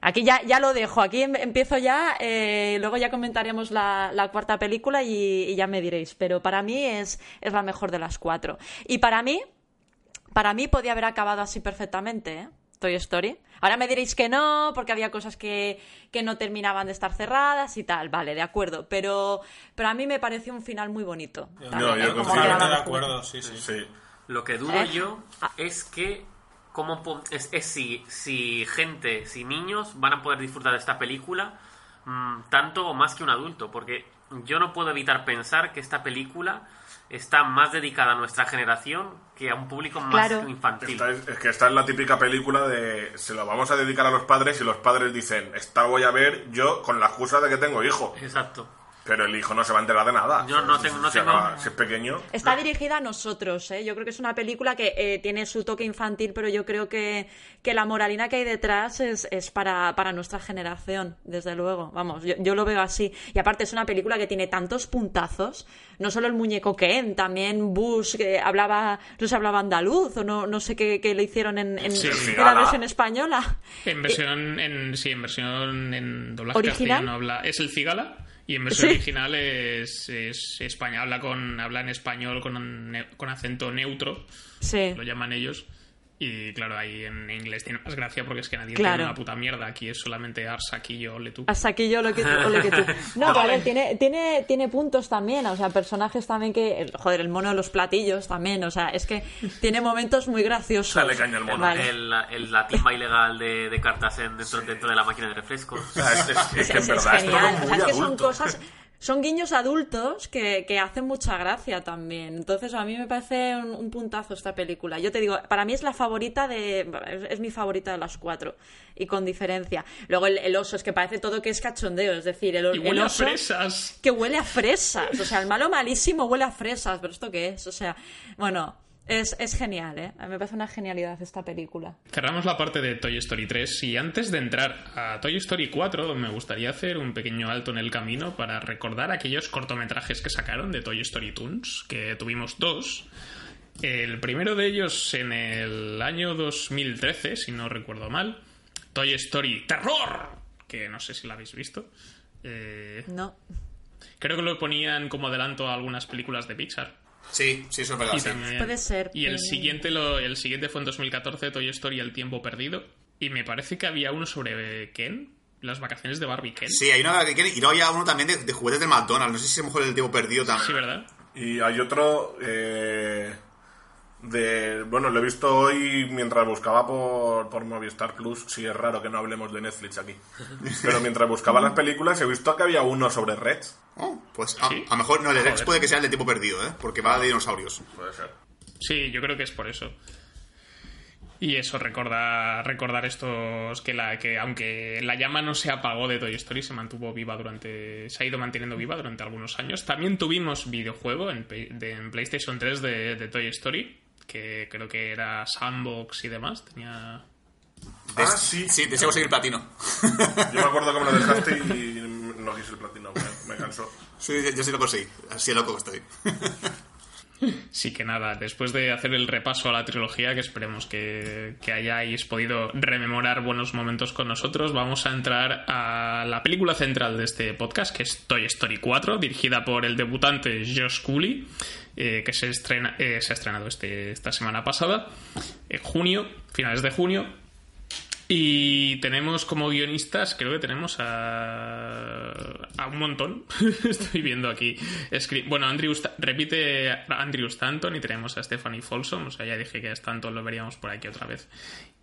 H: Aquí ya, ya lo dejo, aquí em- empiezo ya, eh, luego ya comentaremos la, la cuarta película y, ya me diréis, pero para mí es, es la mejor de las cuatro. Y para mí, para mí podía haber acabado así perfectamente, ¿eh? Toy Story. Ahora me diréis que no, porque había cosas que, que no terminaban de estar cerradas y tal. Vale, de acuerdo. Pero, pero a mí me pareció un final muy bonito.
B: No,
H: También,
B: yo
H: ¿eh? Quedaban
D: de acuerdo, sí, sí.
B: Sí.
C: Lo que dudo
H: ¿Eh?
C: yo es que cómo po- es, es si, si gente, si niños van a poder disfrutar de esta película mm, tanto o más que un adulto, porque yo no puedo evitar pensar que esta película está más dedicada a nuestra generación que a un público más
H: Claro.
C: infantil.
B: Esta es, es que esta es la típica película de se lo vamos a dedicar a los padres y los padres dicen, esta voy a ver yo con la excusa de que tengo hijo.
C: Exacto.
B: Pero el hijo no se va a enterar de nada.
C: Yo no tengo- no
B: Si
C: tengo-
B: acaba- Si es pequeño.
H: Está dirigida a nosotros, ¿eh? Yo creo que es una película que eh, tiene su toque infantil, pero yo creo que, que la moralina que hay detrás es, es para, para nuestra generación, desde luego. Vamos, yo, yo lo veo así. Y aparte es una película que tiene tantos puntazos, no solo el muñeco Ken, también Bush, que hablaba, no se hablaba andaluz, o no, no sé qué, qué le hicieron en, en-
G: Sí,
H: en la versión española.
G: En versión, en, sí, en versión en doblaje
H: ¿Original?
G: castellano habla, es el cigala y en versión
H: Sí.
G: original es, es España, habla con habla en español con, con acento neutro,
H: Sí.
G: lo llaman ellos. Y claro, ahí en inglés tiene más gracia porque es que nadie
H: Claro.
G: tiene una puta mierda. Aquí es solamente arsaquillo, ole tú.
H: Yo lo que tú, ole que tú. No, pero a ver, tiene, tiene, tiene puntos también, o sea, personajes también que. el- Joder, el mono de los platillos también, o sea, es que tiene momentos muy graciosos.
B: Dale caña al mono.
H: Vale.
C: El, el- la timba ilegal de, de cartas en- dentro, dentro de la máquina de refrescos.
B: O sea, es, es- es
H: Es,
B: que en
H: es
B: verdad es todo
H: genial. O
B: muy
H: sea, es que son cosas. Son guiños adultos que, que hacen mucha gracia también. Entonces, a mí me parece un, un puntazo esta película. Yo te digo, para mí es la favorita de. Es, es mi favorita de las cuatro. Y con diferencia. Luego el, el oso, es que parece todo que es cachondeo. Es decir, el,
G: Y
H: el
G: huele a
H: oso.
G: fresas.
H: que huele a fresas. O sea, el malo malísimo huele a fresas. ¿Pero esto qué es? O sea, bueno, es, es genial, ¿eh? A mí me parece una genialidad esta película.
G: Cerramos la parte de Toy Story 3 y antes de entrar a Toy Story 4 me gustaría hacer un pequeño alto en el camino para recordar aquellos cortometrajes que sacaron de Toy Story Toons, que tuvimos dos. El primero de ellos en el año 2013, si no recuerdo mal, Toy Story Terror, que no sé si lo habéis visto. Eh,
H: No.
G: creo que lo ponían como adelanto a algunas películas de Pixar.
J: Sí, sí, eso es verdad.
G: Y
J: sí.
G: también-
H: Puede ser.
G: Y el siguiente, lo, el siguiente fue en 2014, Toy Story El tiempo perdido. Y me parece que había uno sobre Ken, las vacaciones de Barbie Ken.
J: Sí, hay una que quiere- y luego hay uno también de, de juguetes del McDonald's. No sé si a lo mejor el tiempo perdido también.
G: Sí, ¿verdad?
B: Y hay otro eh, de... Bueno, lo he visto hoy mientras buscaba por, por Movistar Plus. Sí, es raro que no hablemos de Netflix aquí. Pero mientras buscaba las películas he visto que había uno sobre Red.
J: Oh, pues a,
G: Sí.
J: a lo mejor no, el de
G: Joder.
J: puede que sea el de tiempo perdido, ¿eh? Porque va de dinosaurios.
B: Puede ser.
G: Sí, yo creo que es por eso. Y eso, recordar, recordar estos que la que aunque la llama no se apagó de Toy Story, se mantuvo viva durante. se ha ido manteniendo viva durante algunos años. También tuvimos videojuego en, Pe- de- en PlayStation 3 de, de Toy Story, que creo que era Sandbox y demás. Tenía.
B: Ah, sí.
J: Sí, deseamos seguir platino.
B: Yo me acuerdo que me lo dejaste y no quise el platino. Me, me cansó.
J: Sí, yo sí lo conseguí. Así loco que estoy.
G: Sí que nada, después de hacer el repaso a la trilogía, que esperemos que, que hayáis podido rememorar buenos momentos con nosotros, vamos a entrar a la película central de este podcast, que es Toy Story 4, dirigida por el debutante Josh Cooley, eh, que se, estrena, eh, se ha estrenado este, esta semana pasada, en junio, finales de junio. Y tenemos como guionistas, creo que tenemos a, a un montón. Estoy viendo aquí. Bueno, Andrew repite Andrew Stanton y tenemos a Stephanie Folsom. O sea, ya dije que a Stanton lo veríamos por aquí otra vez.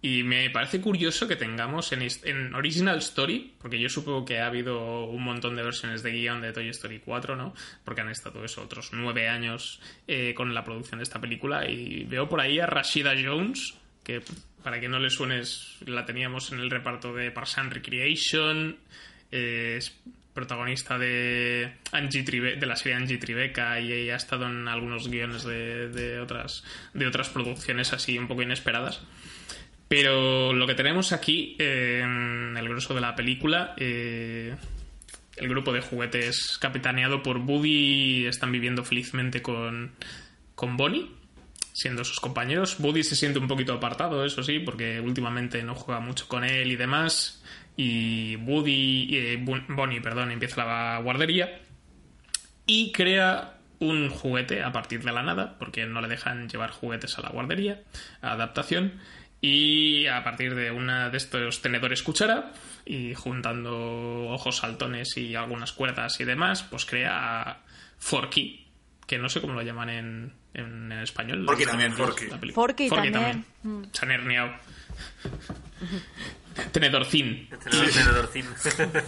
G: Y me parece curioso que tengamos en, en Original Story, porque yo supongo que ha habido un montón de versiones de guion de Toy Story 4, ¿no? Porque han estado eso, otros nueve años eh, con la producción de esta película. Y veo por ahí a Rashida Jones, que para que no le suenes, la teníamos en el reparto de Parks and Recreation, eh, es protagonista de Angie Tribe- de la serie Angie Tribeca y ha estado en algunos guiones de, otras de otras producciones así un poco inesperadas. Pero lo que tenemos aquí eh, en el grosso de la película, eh, el grupo de juguetes capitaneado por Woody están viviendo felizmente con, con Bonnie, siendo sus compañeros. Woody se siente un poquito apartado, eso sí, porque últimamente no juega mucho con él y demás. Y Woody, eh, Bonnie, perdón, empieza la guardería y crea un juguete a partir de la nada, porque no le dejan llevar juguetes a la guardería, adaptación. Y a partir de una de estos tenedores cuchara y juntando ojos saltones y algunas cuerdas y demás, pues crea a Forky, que no sé cómo lo llaman en, en, en español.
J: Forky también,
G: película.
H: Forky también.
G: Se han herniado. Tenedorcín.
C: Tenedor- tenedorcín.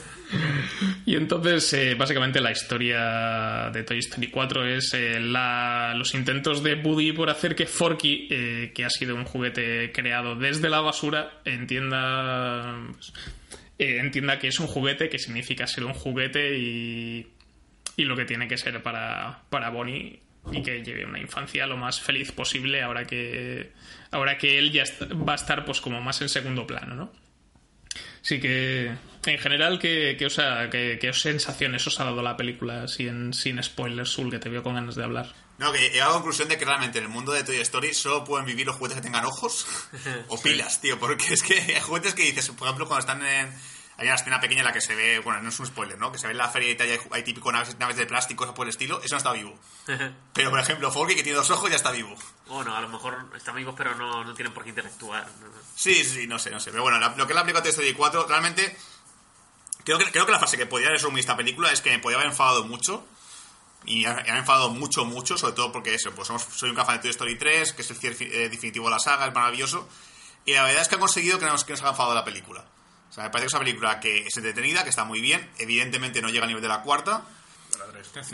G: Y entonces, eh, básicamente, la historia de Toy Story 4 es eh, la- los intentos de Woody por hacer que Forky, eh, que ha sido un juguete creado desde la basura, entienda, pues, eh, entienda que es un juguete, que significa ser un juguete y, y lo que tiene que ser para, para Bonnie y que lleve una infancia lo más feliz posible ahora que ahora que él ya va a estar pues como más en segundo plano, ¿no? Así que en general ¿qué, qué os, ha- qué- qué sensaciones os ha dado la película sin, sin spoilers, Sul, que te veo con ganas de hablar?
J: No, que he llegado a la conclusión de que realmente en el mundo de Toy Story solo pueden vivir los juguetes que tengan ojos o pilas, tío. Porque es que hay juguetes que dices, por ejemplo, cuando están en. Hay una escena pequeña en la que se ve, bueno, no es un spoiler, ¿no? Que se ve en la feria tal, y hay, hay típico naves, naves de plástico, cosas por el estilo, eso no está vivo. Pero, por ejemplo, Forky, que tiene dos ojos, ya está vivo.
C: Bueno, a lo mejor están vivos, pero no, no tienen por qué interactuar.
J: Sí, sí, no sé, no sé. Pero bueno, la- lo que la película de Toy Story 4, realmente. Creo que, creo que la frase que podría resumir esta película es que me podía haber enfadado mucho. Y me ha enfadado mucho, mucho, sobre todo porque eso, pues somos, soy un fan de Toy Story 3, que es el cierre eh, definitivo de la saga, es maravilloso. Y la verdad es que ha conseguido que nos, que nos haga enfadado la película. Sea, me parece que es una película que es entretenida, que está muy bien. Evidentemente no llega al nivel de la cuarta,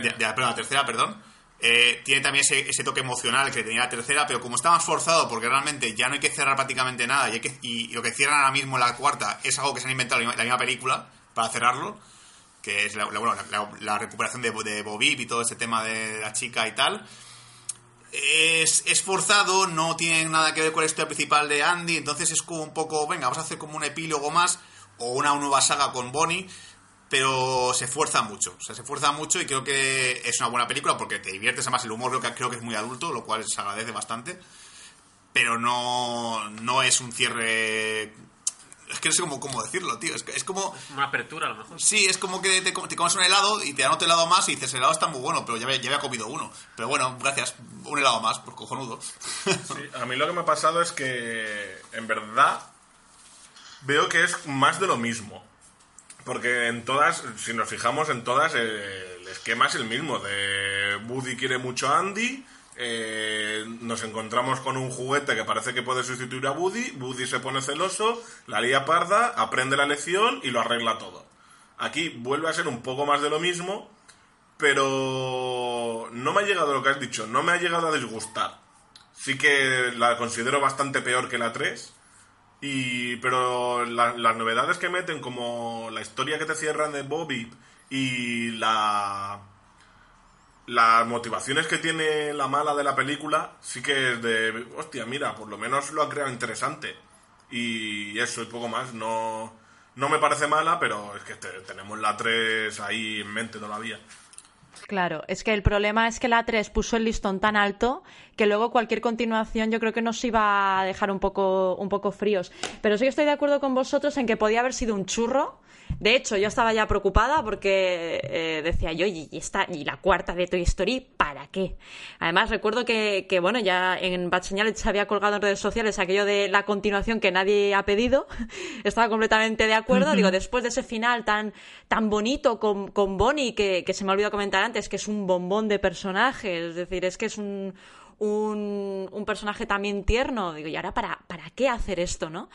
J: de, de la, la tercera, perdón. Eh, tiene también ese, ese toque emocional que tenía la tercera, pero como está más forzado, porque realmente ya no hay que cerrar prácticamente nada, y, hay que- y lo que cierran ahora mismo en la cuarta es algo que se han inventado la misma, la misma película para cerrarlo, que es la, la- bueno, la, la- la recuperación de, de Bobby y todo ese tema de la chica y tal. Es, es forzado, no tiene nada que ver con la historia principal de Andy, entonces es como un poco, venga, vamos a hacer como un epílogo más o una nueva saga con Bonnie, pero se esfuerza mucho, o sea, se esfuerza mucho y creo que es una buena película porque te diviertes, además el humor creo que, creo que es muy adulto, lo cual se agradece bastante, pero no, no es un cierre... Es que no sé cómo, cómo decirlo, tío, es, es como...
C: Una apertura, a lo mejor.
J: Sí, es como que te, te comes un helado y te dan otro helado más y dices, el helado está muy bueno, pero ya, había- ya había comido uno. Pero bueno, gracias, un helado más, pues cojonudo.
B: Sí, a mí lo que me ha pasado es que, en verdad, veo que es más de lo mismo. Porque en todas, si nos fijamos en todas, eh, el esquema es el mismo. De Woody quiere mucho a Andy, eh, nos encontramos con un juguete que parece que puede sustituir a Woody, Woody se pone celoso, la lía parda, aprende la lección y lo arregla todo. Aquí vuelve a ser un poco más de lo mismo, pero no me ha llegado lo que has dicho, no me ha llegado a disgustar. Sí que la considero bastante peor que la 3. Y, pero la- las novedades que meten, como la historia que te cierran de Bobby y la, las motivaciones que tiene la mala de la película, sí que es de, hostia, mira, por lo menos lo ha creado interesante. Y eso y poco más, no, no me parece mala, pero es que te- tenemos la 3 ahí en mente todavía.
H: Claro, es que el problema es que la 3 puso el listón tan alto que luego cualquier continuación yo creo que nos iba a dejar un poco, un poco fríos. Pero sí que estoy de acuerdo con vosotros en que podía haber sido un churro. De hecho, yo estaba ya preocupada porque eh, decía yo, ¿y, esta, y la cuarta de Toy Story, ¿para qué? Además, recuerdo que, que, bueno, ya en Bad Señales se había colgado en redes sociales aquello de la continuación que nadie ha pedido. estaba completamente de acuerdo. Digo, después de ese final tan, tan bonito con, con Bonnie, que, que se me ha olvidado comentar antes, que es un bombón de personaje, es decir, es que es un, un, un personaje también tierno. Digo, ¿y ahora para, para qué hacer esto, no?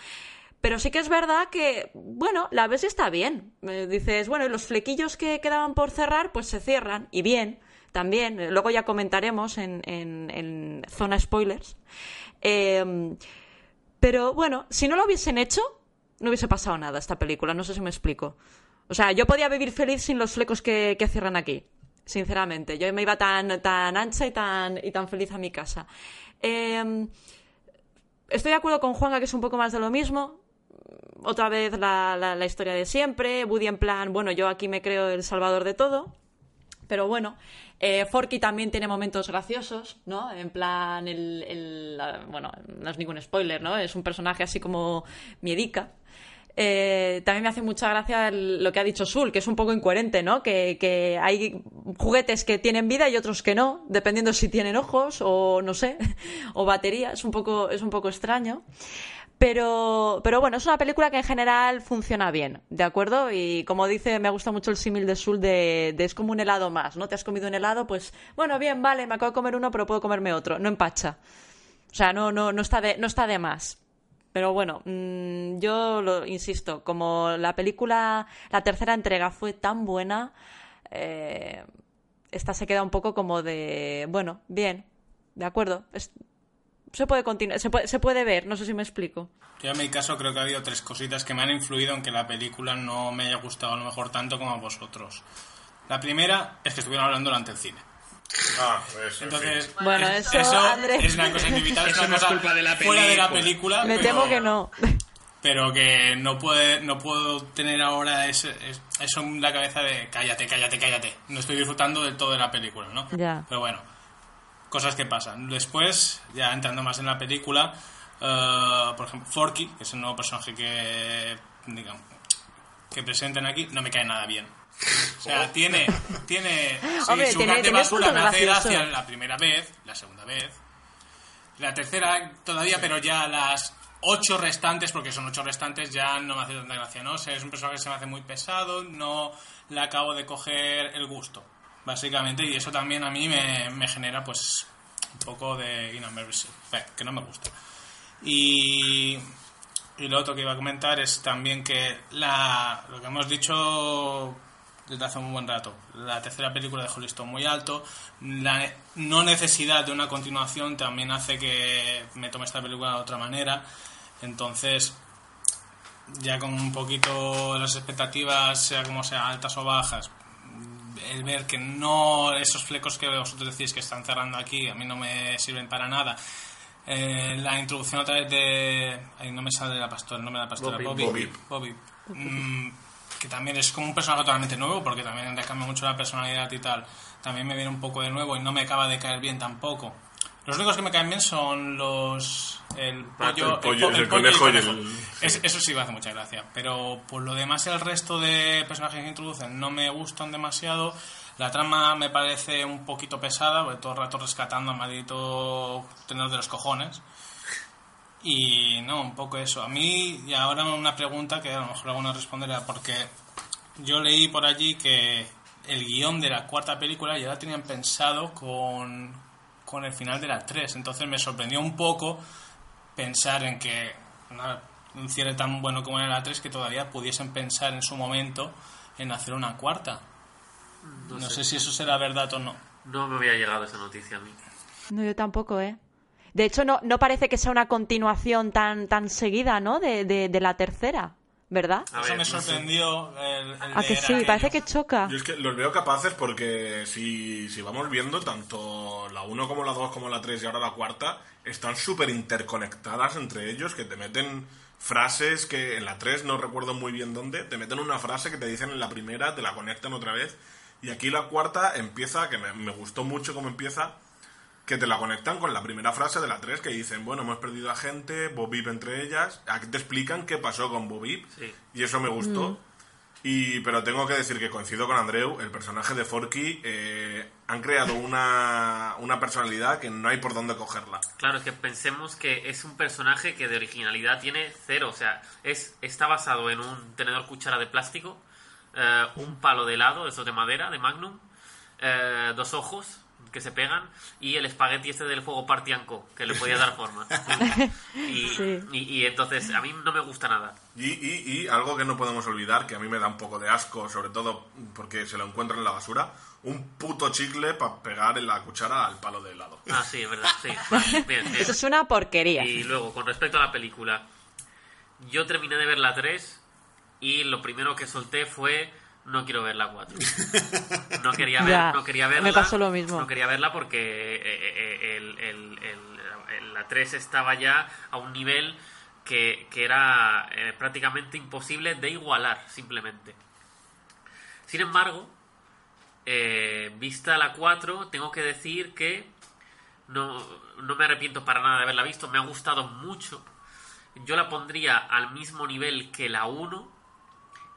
H: Pero sí que es verdad que, bueno, la ves está bien. Eh, dices, bueno, y los flequillos que quedaban por cerrar, pues se cierran, y bien, también. Eh, Luego ya comentaremos en, zona spoilers. Eh, pero bueno, si no lo hubiesen hecho, no hubiese pasado nada esta película, no sé si me explico. O sea, yo podía vivir feliz sin los flecos que, que cierran aquí, sinceramente. Yo me iba tan, tan ancha y tan, y tan feliz a mi casa. Eh, estoy de acuerdo con Juanga que es un poco más de lo mismo. Otra vez la, la- historia de siempre. Woody en plan, bueno, yo aquí me creo el salvador de todo. Pero bueno, eh, Forky también tiene momentos graciosos, ¿no? En plan, el, el- bueno, no es ningún spoiler, ¿no? Es un personaje así como miedica. Eh, también me hace mucha gracia lo que ha dicho Sul, que es un poco incoherente, ¿no? Que, que hay juguetes que tienen vida y otros que no, dependiendo si tienen ojos o no sé, o batería. Es un poco, es un poco extraño. Pero, pero bueno, es una película que en general funciona bien, ¿de acuerdo? Y como dice, me gusta mucho el símil de Sul de, es como un helado más, ¿no? Te has comido un helado, pues bueno, bien, vale, me acabo de comer uno, pero puedo comerme otro, no empacha. O sea, no, no, no, está, de, no está de más. Pero bueno, mm, yo lo insisto, como la película, la tercera entrega fue tan buena, eh, esta se queda un poco como de, bueno, bien, de acuerdo, se puede continuar, se puede, se puede ver, no sé si me explico.
D: Yo en mi caso creo que ha habido tres cositas que me han influido en que la película no me haya gustado a lo mejor tanto como a vosotros. La primera es que estuvieron hablando durante el cine.
B: Ah, eso,
D: Entonces,
B: sí.
H: Bueno,
D: es-
H: eso, Andrés.
D: es una cosa inevitable, es una
G: no es
D: cosa
G: culpa de la
D: fuera de la
G: película.
D: película.
H: Me
D: pero-
H: temo que no.
D: pero que no puede no puedo tener ahora ese, es- eso en la cabeza de cállate, cállate, cállate. No estoy disfrutando del todo de la película, ¿no?
H: Ya.
D: Pero bueno, cosas que pasan. Después, ya entrando más en la película, eh, por ejemplo, Forky, que es el nuevo personaje que, digamos, que presentan aquí, no me cae nada bien. O sea, tiene, tiene, sí,
H: Hombre,
D: su
H: tiene-
D: de
H: tiene
D: basura me hace gracia la primera vez, la segunda vez, la tercera todavía, pero ya las ocho restantes, porque son ocho restantes, ya no me hace tanta gracia, ¿no? O sea, es un personaje que se me hace muy pesado, no le acabo de coger el gusto, básicamente, y eso también a mí me, genera, pues, un poco de inadversion, que no me gusta. Y, y lo otro que iba a comentar es también que la, lo que hemos dicho desde hace un buen rato, la tercera película dejó el muy alto, la no necesidad de una continuación también hace que me tome esta película de otra manera, entonces ya con un poquito las expectativas, sea como sea, altas o bajas, el ver que no esos flecos que vosotros decís que están cerrando aquí a mí no me sirven para nada eh, la introducción otra vez de ahí no me sale la pastora no me la pastora
C: Bobby.
D: Bobby,
B: Bobby.
D: Bobby. Mm, que también es como un personaje totalmente nuevo porque también le cambia mucho la personalidad y tal también me viene un poco de nuevo y no me acaba de caer bien tampoco los únicos que me caen bien son los el pollo,
B: El pollo,
D: po-
B: el
D: pollo
B: conejo y el-
D: Es- eso sí me hace mucha gracia. Pero por lo demás, el resto de personajes que introducen no me gustan demasiado. La trama me parece un poquito pesada, porque todo el rato rescatando al maldito tenedor de los cojones. Y no, un poco eso. A mí, y ahora una pregunta que a lo mejor alguno responderá, porque yo leí por allí que el guion de la cuarta película ya la tenían pensado con, con el final de la 3. Entonces me sorprendió un poco pensar en que una- un cierre tan bueno como era la 3 que todavía pudiesen pensar en su momento en hacer una cuarta. No,
C: No
D: sé.
C: sé.
D: si eso será verdad o no.
C: No me había llegado esa noticia a mí.
H: No, yo tampoco, ¿eh? De hecho, no, no parece que sea una continuación tan, tan seguida, ¿no? De, de, de la tercera, ¿verdad?
C: A
D: eso
C: ver,
D: me
C: no sé.
D: sorprendió. El, el
H: ¿A que sí? Parece que choca.
B: Yo es que los veo capaces porque si, si vamos viendo, tanto la 1 como la 2 como la 3 y ahora la cuarta están súper interconectadas entre ellos que te meten frases que en la 3 no recuerdo muy bien dónde, te meten una frase que te dicen en la primera, te la conectan otra vez y aquí la cuarta empieza, que me, me gustó mucho cómo empieza, que te la conectan con la primera frase de la 3 que dicen, bueno, hemos perdido a gente, Bobip entre ellas, aquí te explican qué pasó con Bobip
C: Sí.
B: y eso me gustó. Y, pero tengo que decir que coincido con Andreu, el personaje de Forky eh, han creado una, una personalidad que no hay por dónde cogerla.
C: Claro, es que pensemos que es un personaje que de originalidad tiene cero. O sea, es, está basado en un tenedor cuchara de plástico, eh, un palo de helado, eso de madera, de Magnum, eh, dos ojos que se pegan y el espagueti este del fuego partianco que le podía dar forma. y,
H: Sí.
C: y, y entonces a mí no me gusta nada.
B: Y, y, y algo que no podemos olvidar, que a mí me da un poco de asco, sobre todo porque se lo encuentro en la basura, un puto chicle para pegar en la cuchara al palo de helado.
C: Ah, sí, es verdad, sí. Vale, bien, bien.
H: Eso es una porquería.
C: Y luego, con respecto a la película, yo terminé de ver la 3 y lo primero que solté fue no quiero ver la 4. No quería, ver,
H: Ya,
C: no quería verla.
H: me pasó lo mismo.
C: No quería verla porque eh, eh, el- el- el- el- la 3 estaba ya a un nivel que, que era eh, prácticamente imposible de igualar, simplemente. Sin embargo, eh, vista la 4, tengo que decir que no, no me arrepiento para nada de haberla visto, me ha gustado mucho. Yo la pondría al mismo nivel que la 1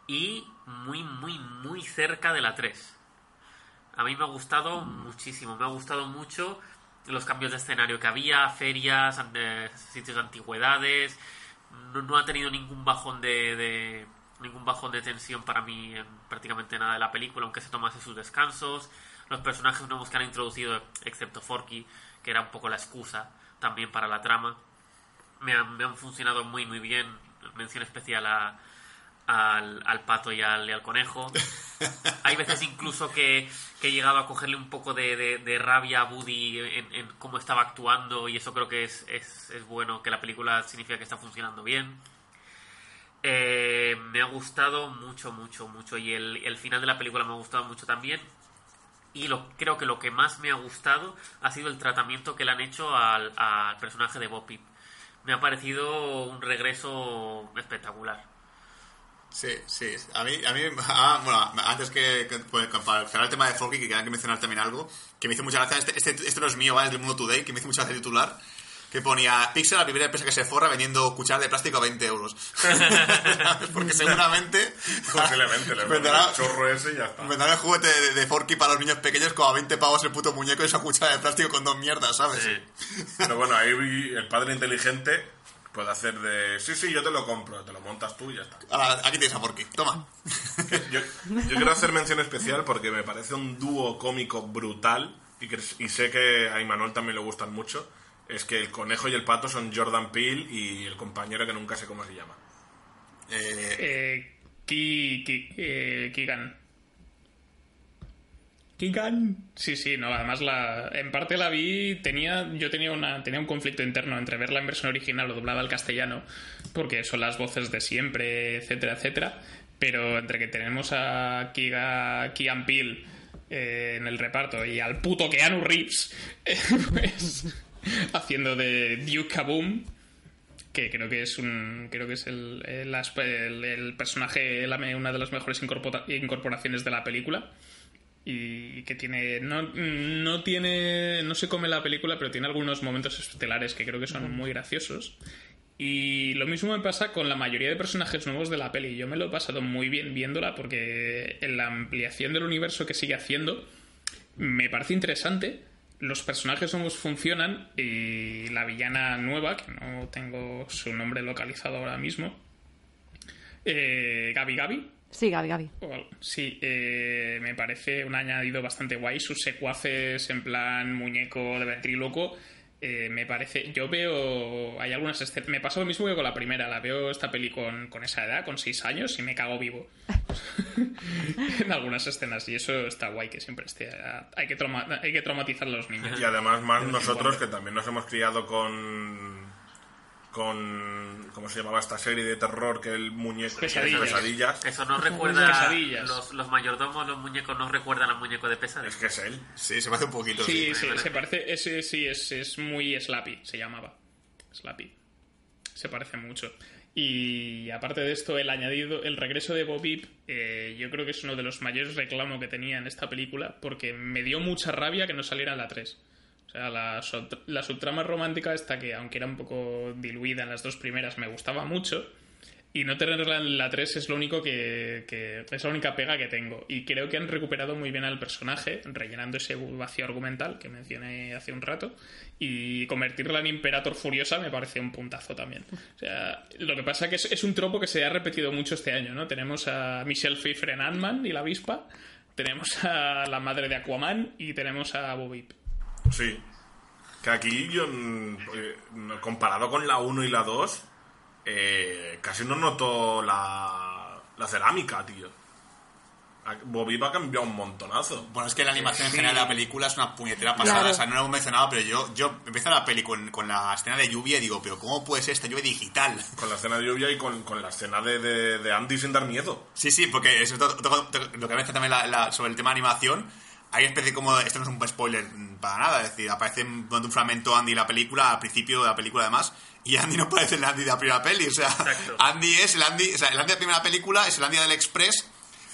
C: y muy, muy, muy cerca de la 3. A mí me ha gustado muchísimo, me ha gustado mucho los cambios de escenario que había, ferias, eh, sitios de antigüedades. No, no ha tenido ningún bajón de, de- ningún bajón de tensión para mí en prácticamente nada de la película, aunque se tomase sus descansos. Los personajes nuevos que han introducido, excepto Forky, que era un poco la excusa también para la trama, me han, me han funcionado muy muy bien. Mención especial a, al, al pato y al, y al conejo. Hay veces incluso que, que he llegado a cogerle un poco de, de- de rabia a Woody en, en cómo estaba actuando y eso creo que es, es, es bueno, que la película significa que está funcionando bien. Eh, me ha gustado mucho, mucho, mucho. Y el, el final de la película me ha gustado mucho también. Y lo, creo que lo que más me ha gustado ha sido el tratamiento que le han hecho al, al personaje de Bob Peep. Me ha parecido un regreso espectacular.
J: Sí, sí. A mí, a mí ah, bueno, antes que, que- pues, para cerrar el tema de Forky, que quería que mencionar también algo, que me hizo mucha gracia, este, este, este no es mío, ¿vale? es del Mundo Today, que me hizo mucha gracia titular, que ponía Pixar, la primera empresa que se forra vendiendo cucharas de plástico a 20 euros. Porque seguramente
B: Posiblemente, le
J: venderá,
B: el chorro ese y ya está.
J: venderá el juguete de, de Forky para los niños pequeños como a 20 pavos el puto muñeco y esa cuchara de plástico con dos mierdas, ¿sabes?
B: Pero bueno, ahí el padre inteligente puede hacer de... Sí, sí, yo te lo compro, te lo montas tú y ya está.
J: Ahora, aquí tienes a Forky, toma.
B: Yo, yo quiero hacer mención especial porque me parece un dúo cómico brutal y, que, y sé que a Imanol también le gustan mucho. Es que el conejo y el pato son Jordan Peele y el compañero que nunca sé cómo se llama.
J: Eh,
G: Eh, Ki, Ki- eh, Kigan. Kigan. Sí, sí, no, además la, en parte la vi, tenía, yo tenía una, tenía un conflicto interno entre verla en versión original o doblada al castellano, porque son las voces de siempre, etcétera, etcétera, pero entre que tenemos a Kiga, Kian Peele eh, en el reparto y al puto Keanu Reeves, eh, pues, haciendo de Duke Kaboom, que creo que es un creo que es el, el, personaje una de las mejores incorpora- incorporaciones de la película y que tiene no, no tiene no se come la película pero tiene algunos momentos estelares que creo que son muy graciosos. Y lo mismo me pasa con la mayoría de personajes nuevos de la peli. Yo me lo he pasado muy bien viéndola porque en la ampliación del universo que sigue haciendo me parece interesante. Los personajes nuevos funcionan y la villana nueva, que no tengo su nombre localizado ahora mismo, eh, Gabi Gabi,
H: Sí, Gaby, Gaby.
G: Sí, eh, me parece un añadido bastante guay. Sus secuaces en plan muñeco de ventríloco. eh, me parece. Yo veo. Hay algunas escenas. Me pasó lo mismo que con la primera. La veo esta peli con, con esa edad, con 6 años, y me cago vivo. en algunas escenas. Y eso está guay que siempre esté. Hay que, trauma- hay que traumatizar a los niños.
B: Y además más nosotros que también nos hemos criado con con ¿cómo se llamaba esta serie de terror que el muñeco
G: Pesadillas.
B: pesadillas
C: Eso nos recuerda. Los, los mayordomos, los muñecos, nos recuerdan al muñeco de pesadillas.
B: es que es él
J: sí, se me hace un poquito.
G: Sí, sí, se parece. Ese sí, es, es muy Slappy, se llamaba. Slappy. Se parece mucho. Y aparte de esto, el añadido, el regreso de Bobby, eh, yo creo que es uno de los mayores reclamos que tenía en esta película, porque me dio mucha rabia que no saliera en la 3. O sea, la, la subtrama romántica esta que, aunque era un poco diluida en las dos primeras, me gustaba mucho. Y no tenerla en la 3 es lo único que, que- es la única pega que tengo. Y creo que han recuperado muy bien al personaje, rellenando ese vacío argumental que mencioné hace un rato. Y convertirla en Imperator Furiosa me parece un puntazo también. O sea, lo que pasa que es, es un tropo que se ha repetido mucho este año, ¿no? Tenemos a Michelle Pfeiffer en Ant-Man y la avispa. Tenemos a la madre de Aquaman y tenemos a Bobby.
B: Sí que aquí yo mm, eh, comparado con la 1 y la 2 eh, casi no noto la, la cerámica tío Bobby va a cambiar un montonazo
J: Bueno, es que la animación en general de la película es una puñetera pasada.
H: Claro.
J: O sea, no lo hemos mencionado, pero yo, yo empiezo la peli con, con la escena de lluvia y digo, pero ¿cómo puede ser esta lluvia digital?
B: con la escena de lluvia y con, con la escena de, de, de Andy sin dar miedo
J: Sí, sí, porque eso es lo que ves también la- la- sobre el tema de animación. Hay especie como, esto no es un spoiler para nada, es decir, aparece durante un fragmento Andy la película, al principio de la película además, y Andy no parece el Andy de la primera peli, o sea,
C: Exacto.
J: Andy es el Andy, o sea, el Andy de la primera película es el Andy del Express,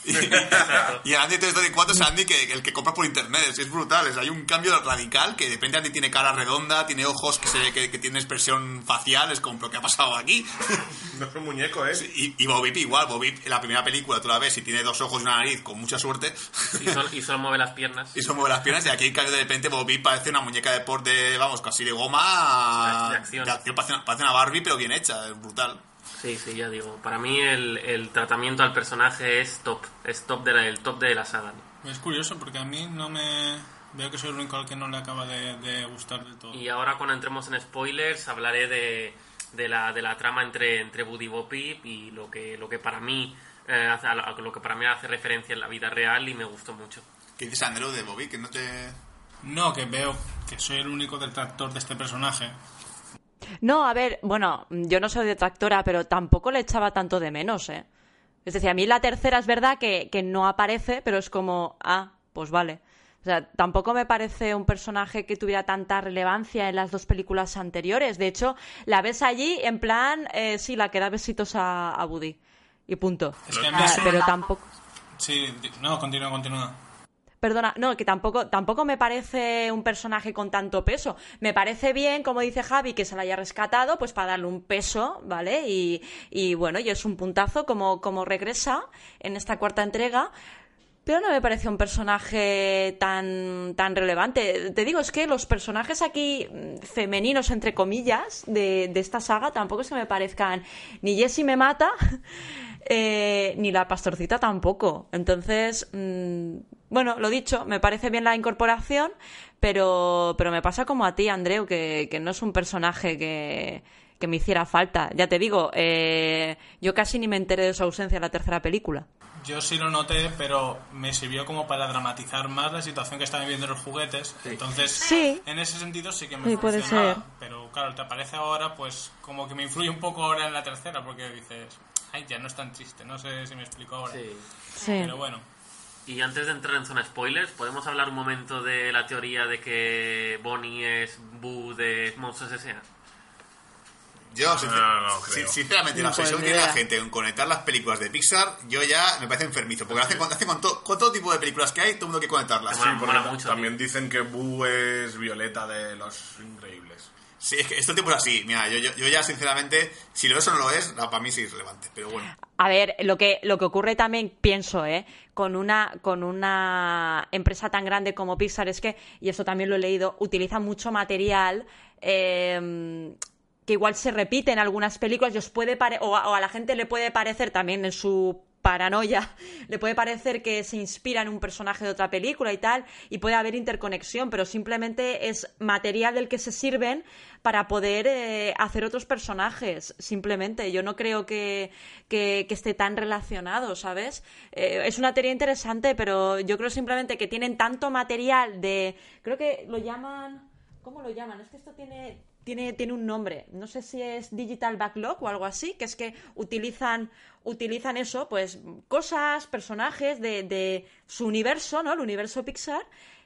J: y, el Andy 324 es Andy que, el que compra por internet, es, brutal, es, hay un cambio radical que de repente Andy tiene cara redonda, tiene ojos que se ve que, que tiene expresión facial, es como, ¿pero qué ha pasado aquí?
B: no es un muñeco eh
J: Y, y Bobby igual, Bobby en la primera película tú la ves y tiene dos ojos y una nariz con mucha suerte
C: Y, sol- y solo mueve las piernas.
J: y se mueve las piernas y aquí de repente Bobby parece una muñeca de por de, vamos, casi de goma
C: De acción.
J: parece, una, parece una Barbie pero bien hecha, es brutal.
C: Sí, sí, ya digo. Para mí el, el tratamiento al personaje es top. Es top de la, el top de la saga.
D: Es curioso porque a mí no me... Veo que soy el único al que no le acaba de, de gustar del todo.
C: Y ahora cuando entremos en spoilers hablaré de, de, la, de la trama entre, entre Woody Bopip y lo que, lo que para mí eh, hace, a lo que para mí hace referencia en la vida real y me gustó mucho.
J: ¿Qué dices Andrew de Bobby? Que no te...
D: No, que veo que soy el único detractor de este personaje.
H: No, a ver, bueno, yo no soy detractora, pero tampoco le echaba tanto de menos, ¿eh? Es decir, a mí la tercera es verdad que, que no aparece, pero es como, ah, pues vale. O sea, tampoco me parece un personaje que tuviera tanta relevancia en las dos películas anteriores. De hecho, la ves allí en plan, eh, sí, la que da besitos a, a Woody. Y punto.
D: Es que
H: Ah, pero tampoco.
D: Sí, no, continúa, continúa.
H: Perdona, no, que tampoco, tampoco me parece un personaje con tanto peso. Me parece bien, como dice Javi, que se la haya rescatado, pues para darle un peso, ¿vale? Y, y bueno, y es un puntazo como, como regresa en esta cuarta entrega. Pero no me parece un personaje tan, tan relevante. Te digo, es que los personajes aquí mm, femeninos, entre comillas, de, de esta saga tampoco es que me parezcan ni Jessie me mata, eh, ni la pastorcita tampoco. Entonces, mm, bueno, lo dicho, me parece bien la incorporación, pero, pero me pasa como a ti, Andreu, que, que no es un personaje que, que me hiciera falta. Ya te digo, eh, yo casi ni me enteré de su ausencia en la tercera película.
D: Yo sí lo noté, pero me sirvió como para dramatizar más la situación que están viviendo los juguetes. Entonces,
H: Sí.
D: en ese sentido sí que me
H: Sí, puede
D: funcionaba.
H: ser.
D: Pero claro, te aparece ahora, pues como que me influye un poco ahora en la tercera, porque dices, ay, ya no es tan triste. No sé si me explico ahora.
C: Sí.
H: Sí.
D: Pero bueno,
C: Y antes de entrar en zona spoilers, ¿podemos hablar un momento de la teoría de que Bonnie es Boo de Monsters S.A.?
J: Yo, sincer-
B: No, no, creo.
J: sin- sinceramente, la obsesión que tiene la gente en conectar las películas de Pixar, yo ya me parece enfermizo. Porque hace, con, hace con, to- con todo tipo de películas que hay, todo el mundo quiere conectarlas.
C: Sí,
B: Porque
C: mucho,
B: también dicen que Boo es Violeta de los Increíbles.
J: Sí, es que esto tipo es así. Mira, yo, yo, yo ya, sinceramente, si lo es o no lo es, para mí sí es relevante. Pero bueno.
H: A ver, lo que, lo que ocurre también, pienso, ¿eh? Con una, con una empresa tan grande como Pixar es que, y eso también lo he leído, utiliza mucho material eh, que igual se repite en algunas películas y os puede pare- o, a, la gente le puede parecer también en su paranoia, le puede parecer que se inspira en un personaje de otra película y tal, y puede haber interconexión, pero simplemente es material del que se sirven para poder eh, hacer otros personajes, simplemente. Yo no creo que, que, que esté tan relacionado, ¿sabes? Eh, es una teoría interesante, pero yo creo simplemente que tienen tanto material de... Creo que lo llaman... ¿Cómo lo llaman? Es que esto tiene, tiene, tiene un nombre. No sé si es Digital Backlog o algo así, que es que utilizan, utilizan eso, pues cosas, personajes de, de su universo, ¿no? El universo Pixar.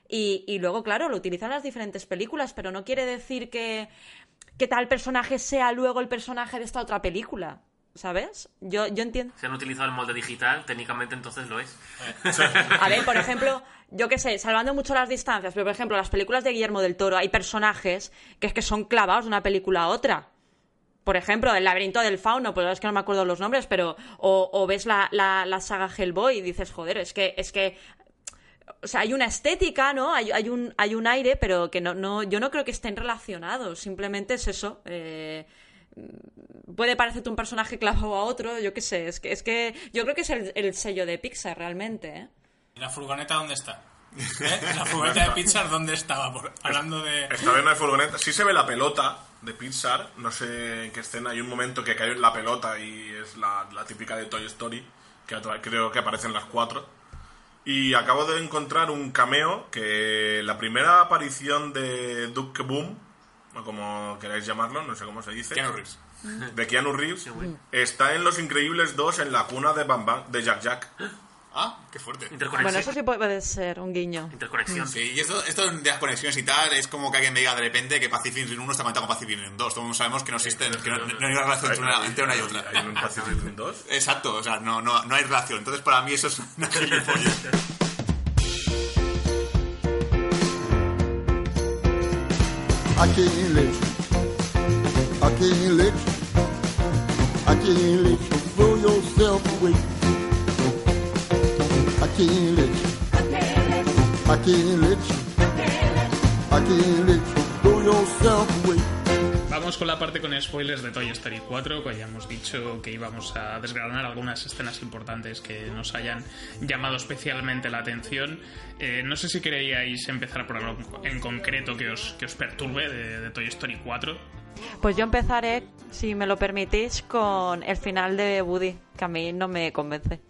H: Y, y luego, claro, lo utilizan las diferentes películas, pero no quiere decir que, que tal personaje sea luego el personaje de esta otra película. ¿Sabes? Yo, yo entiendo.
C: Si han utilizado el molde digital, técnicamente entonces lo es.
H: A ver, por ejemplo, yo qué sé, salvando mucho las distancias, pero por ejemplo, las películas de Guillermo del Toro hay personajes que es que son clavados de una película a otra. Por ejemplo, el laberinto del fauno, pues es que no me acuerdo los nombres, pero. O, o ves la, la, la saga Hellboy y dices, joder, es que, es que. O sea, hay una estética, ¿no? Hay, hay un, hay un aire, pero que no, no, yo no creo que estén relacionados. Simplemente es eso. eh, puede parecerte un personaje clavado a otro, yo qué sé. Es que, es que yo creo que es el, el sello de Pixar realmente, ¿eh?
D: ¿Y la furgoneta dónde está? ¿Eh? ¿La furgoneta de Pixar dónde estaba? Por- hablando de...
B: Esta vez no hay furgoneta. Sí se ve la pelota de Pixar. No sé en qué escena. Hay un momento que cae la pelota y es la, la típica de Toy Story. Que creo que aparecen las cuatro. Y acabo de encontrar un cameo que la primera aparición de Duke Boom, o como queráis llamarlo, no sé cómo se dice.
J: Keanu Reeves.
B: De Keanu Reeves. Está en Los Increíbles 2 en la cuna de Bam Bam, de Jack Jack.
J: Ah, qué fuerte.
C: Interconexión.
H: Bueno, eso sí puede ser un guiño.
C: Interconexión.
J: Sí, y esto, esto de las conexiones y tal es como que alguien me diga de repente que Pacific Rim 1 está conectado con Pacific Rim 2. Todos sabemos que no existen, que no, no hay una relación entre una, entre una y otra.
B: Hay un Pacific Rim 2.
J: Exacto, o sea, no, no, no hay relación. Entonces, para mí eso es una gilipollez.
I: I can't let you. I can't let you. I can't let you throw yourself away. Can't let you throw yourself away.
G: Vamos con la parte con spoilers de Toy Story 4, que ya hemos dicho que íbamos a desgranar algunas escenas importantes que nos hayan llamado especialmente la atención. Eh, no sé si queríais empezar por algo en concreto que os, que os perturbe de, de Toy Story 4.
H: Pues yo empezaré, si me lo permitís, con el final de Woody, que a mí no me convence.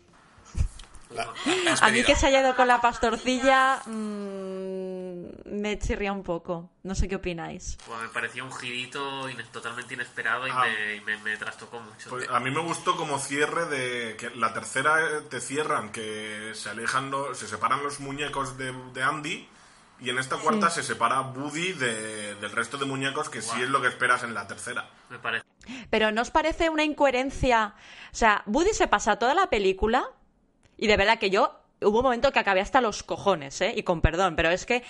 J: La- la
H: A mí que se haya ido con la pastorcilla, mm, me chirría un poco. No sé qué opináis.
C: Pues me pareció un girito ines- totalmente inesperado y,
B: Ah.
C: me, y me- me trastocó mucho.
B: Pues a mí me gustó como cierre de que la tercera eh, te cierran, que se alejan, los- se separan los muñecos de, de Andy y en esta cuarta se separa Woody de- del resto de muñecos que sí es lo que esperas en la tercera.
C: Me parece.
H: Pero ¿no os parece una incoherencia? O sea, Woody se pasa toda la película y de verdad que yo hubo un momento que acabé hasta los cojones, ¿eh? Y con perdón, pero es que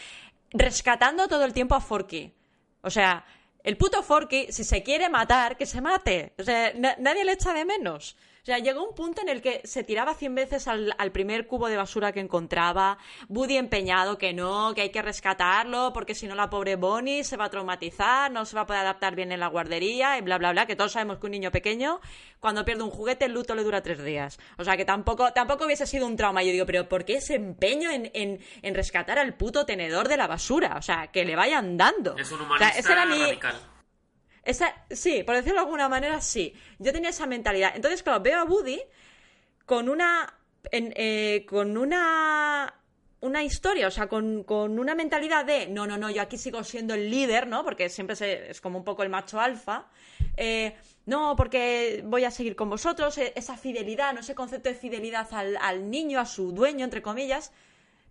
H: rescatando todo el tiempo a Forky. O sea, el puto Forky, si se quiere matar, que se mate. O sea, na- nadie le echa de menos. O sea, llegó un punto en el que se tiraba cien veces al, al primer cubo de basura que encontraba, Woody empeñado que no, que hay que rescatarlo, porque si no la pobre Bonnie se va a traumatizar, no se va a poder adaptar bien en la guardería, y bla, bla, bla, que todos sabemos que un niño pequeño, cuando pierde un juguete, el luto le dura tres días. O sea, que tampoco, tampoco hubiese sido un trauma. Yo digo, pero ¿por qué ese empeño en, en, en rescatar al puto tenedor de la basura? O sea, que le vayan dando.
C: Es un
H: O sea,
C: humanista
H: ese era mi-
C: radical.
H: Esa, sí, por decirlo de alguna manera, sí. Yo tenía esa mentalidad. Entonces, claro, veo a Woody con una. en- eh, con una. Una historia, o sea, con, con una mentalidad de no, no, no, yo aquí sigo siendo el líder, ¿no? Porque siempre es como un poco el macho alfa. Eh, no, porque voy a seguir con vosotros. eh, Esa fidelidad, no ese concepto de fidelidad al, al niño, a su dueño, entre comillas.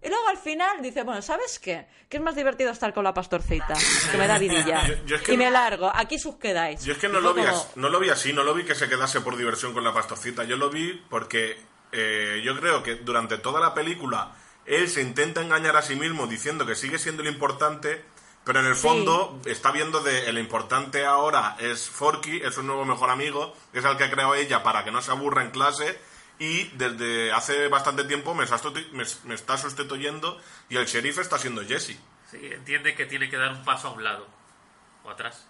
H: Y luego al final dice, bueno, ¿sabes qué? Que es más divertido estar con la pastorcita, que me da vidilla.
B: Yo- yo es que
H: y me largo, aquí sus quedáis.
B: Yo es que
H: Y
B: no
H: fue
B: lo, vi
H: como-
B: así, no lo vi así, no lo vi que se quedase por diversión con la pastorcita. Yo lo vi porque eh, yo creo que durante toda la película él se intenta engañar a sí mismo diciendo que sigue siendo lo importante, pero en el fondo está viendo de el importante ahora es Forky, es un nuevo mejor amigo, es el que ha creado ella para que no se aburra en clase. Y desde hace bastante tiempo me está, me, me está sustituyendo y el sheriff está siendo Jesse.
C: Sí, entiende que tiene que dar un paso a un lado o atrás.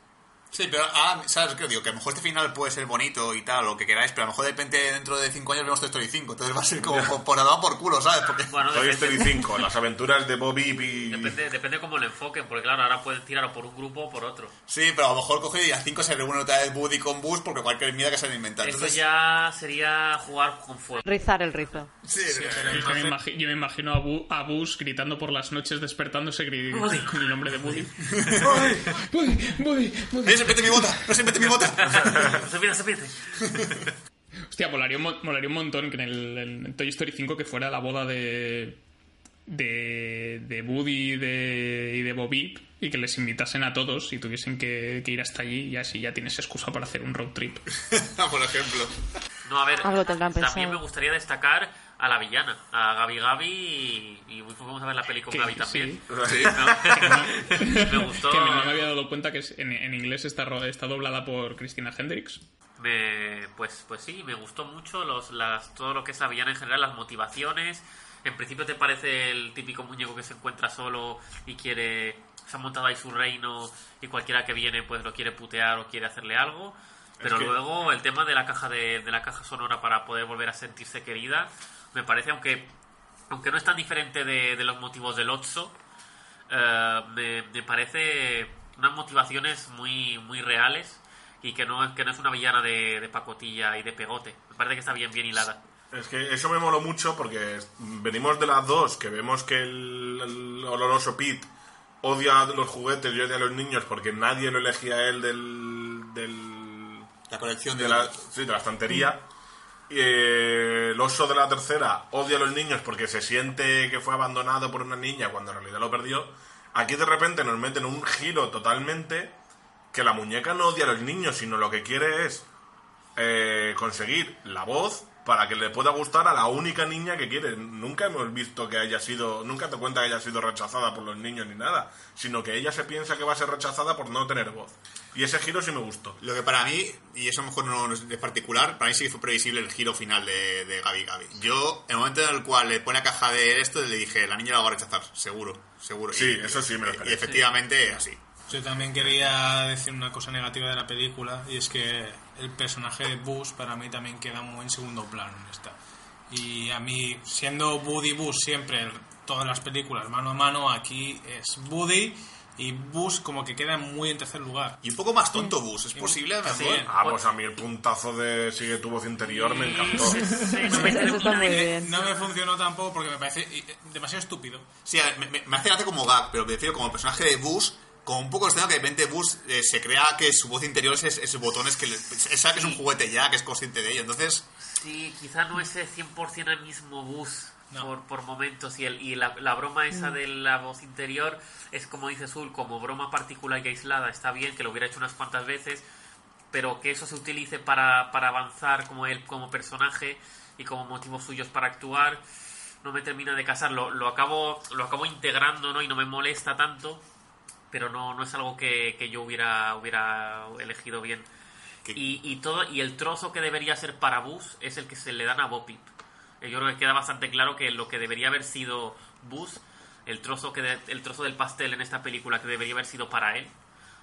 J: Sí, pero ah, ¿sabes qué digo? Que a lo mejor este final puede ser bonito y tal, lo que queráis, pero a lo mejor de repente dentro de 5 años vemos Toy Story 5. Entonces va a ser como por, por, por culo, ¿sabes? Porque...
C: Bueno,
B: Toy Story 5, las aventuras de Bobby y...
C: depende, depende cómo lo enfoquen, porque claro, ahora pueden tirar por un grupo o por otro.
J: Sí, pero a lo mejor coge y a 5 se reúne otra vez Woody con Buzz porque cualquier mierda que se han inventado.
C: Eso
J: Entonces,
C: ya sería jugar con fuego.
H: Rizar el rizo.
J: sí,
D: Pero
G: Yo me, yo imagino a, Bu- a Bus gritando por las noches, despertándose con el nombre de Woody. Woody, Woody, Woody.
J: ¡Eh, se mete mi bota! ¡No se mete mi bota!
C: No se pierde, se pierde.
G: Hostia, molaría un, mo- molaría un montón que en el en Toy Story 5 que fuera la boda de de, de Woody y de, y de Bobby y que les invitasen a todos y tuviesen que, que ir hasta allí y así ya tienes excusa para hacer un road trip.
J: por ejemplo.
C: No, a ver,
H: Algo
C: también me gustaría destacar a la villana, a Gabi Gabi y, y vamos a ver la peli con Gabi también.
G: sí.
J: Sí.
C: me gustó.
G: Que no me había dado cuenta que es- en, en inglés está, ro- está doblada por Christina Hendricks.
C: Me- pues, pues sí, me gustó mucho los, las, todo lo que es la villana en general, las motivaciones. En principio te parece el típico muñeco que se encuentra solo y quiere. Se ha montado ahí su reino y cualquiera que viene pues lo quiere putear o quiere hacerle algo. Pero
B: que-
C: luego el tema de la caja de, de la caja sonora para poder volver a sentirse querida, me parece, aunque aunque no es tan diferente de, de los motivos del Otso, eh, me, me parece unas motivaciones muy, muy reales y que no, que no es una villana de, de pacotilla y de pegote. Me parece que está bien, bien hilada.
B: Es que eso me moló mucho porque venimos de las dos, que vemos que el, el oloroso Pete odia los juguetes y odia a los niños porque nadie lo elegía a él del, del,
J: La colección
B: de,
J: de,
B: la, sí, de la estantería. Y, eh, el oso de la tercera odia a los niños porque se siente que fue abandonado por una niña cuando en realidad lo perdió. Aquí de repente nos meten un giro totalmente que la muñeca no odia a los niños, sino lo que quiere es eh, conseguir la voz para que le pueda gustar a la única niña que quiere. Nunca hemos visto que haya sido, nunca te cuenta que haya sido rechazada por los niños ni nada, sino que ella se piensa que va a ser rechazada por no tener voz. Y ese giro sí me gustó.
J: Lo que para mí, y eso a lo mejor no es particular, para mí sí fue previsible el giro final de, de Gabi Gabi. Yo, en el momento en el cual le pone la caja de esto, le dije, la niña la va a rechazar, seguro, seguro.
B: Sí,
J: Y-
B: eso sí me lo
J: Y
B: esperé.
J: efectivamente, así.
D: Yo también quería decir una cosa negativa de la película y es que el personaje de Buzz para mí también queda muy en segundo plano en esta. Y a mí, siendo Woody Buzz siempre, todas las películas mano a mano, aquí es Woody Y Bus como que queda muy en tercer lugar.
J: Y un poco más tonto Bus, ¿es posible?
D: Sí.
B: Ah, pues a mí el puntazo de Sigue tu voz interior me encantó.
C: Sí, no me-
H: Eso está muy bien.
D: No me funcionó tampoco porque me parece eh, demasiado estúpido.
J: Sí, a ver, me, me- me hace gracia como gag, pero prefiero como el personaje de Bus, como un poco extraño que de repente Bus eh, se crea que su voz interior es, es botones que le, sabe que es un juguete ya, que es consciente de ello. Entonces,
C: Sí, quizá no es el 100% el mismo bus
D: No.
C: por, por momentos y, el, y la, la broma esa de la voz interior es como dice Zul, como broma particular y aislada, está bien que lo hubiera hecho unas cuantas veces, pero que eso se utilice para, para avanzar como él como personaje y como motivos suyos para actuar, no me termina de casar, lo, lo acabo lo acabo integrando ¿no? y no me molesta tanto, pero no, no es algo que, que yo hubiera, hubiera elegido bien. Y, y todo y el trozo que debería ser para Bus es el que se le dan a Bopip. Eh, Yo creo que queda bastante claro que lo que debería haber sido Bus, el trozo que de- el trozo del pastel en esta película que debería haber sido para él,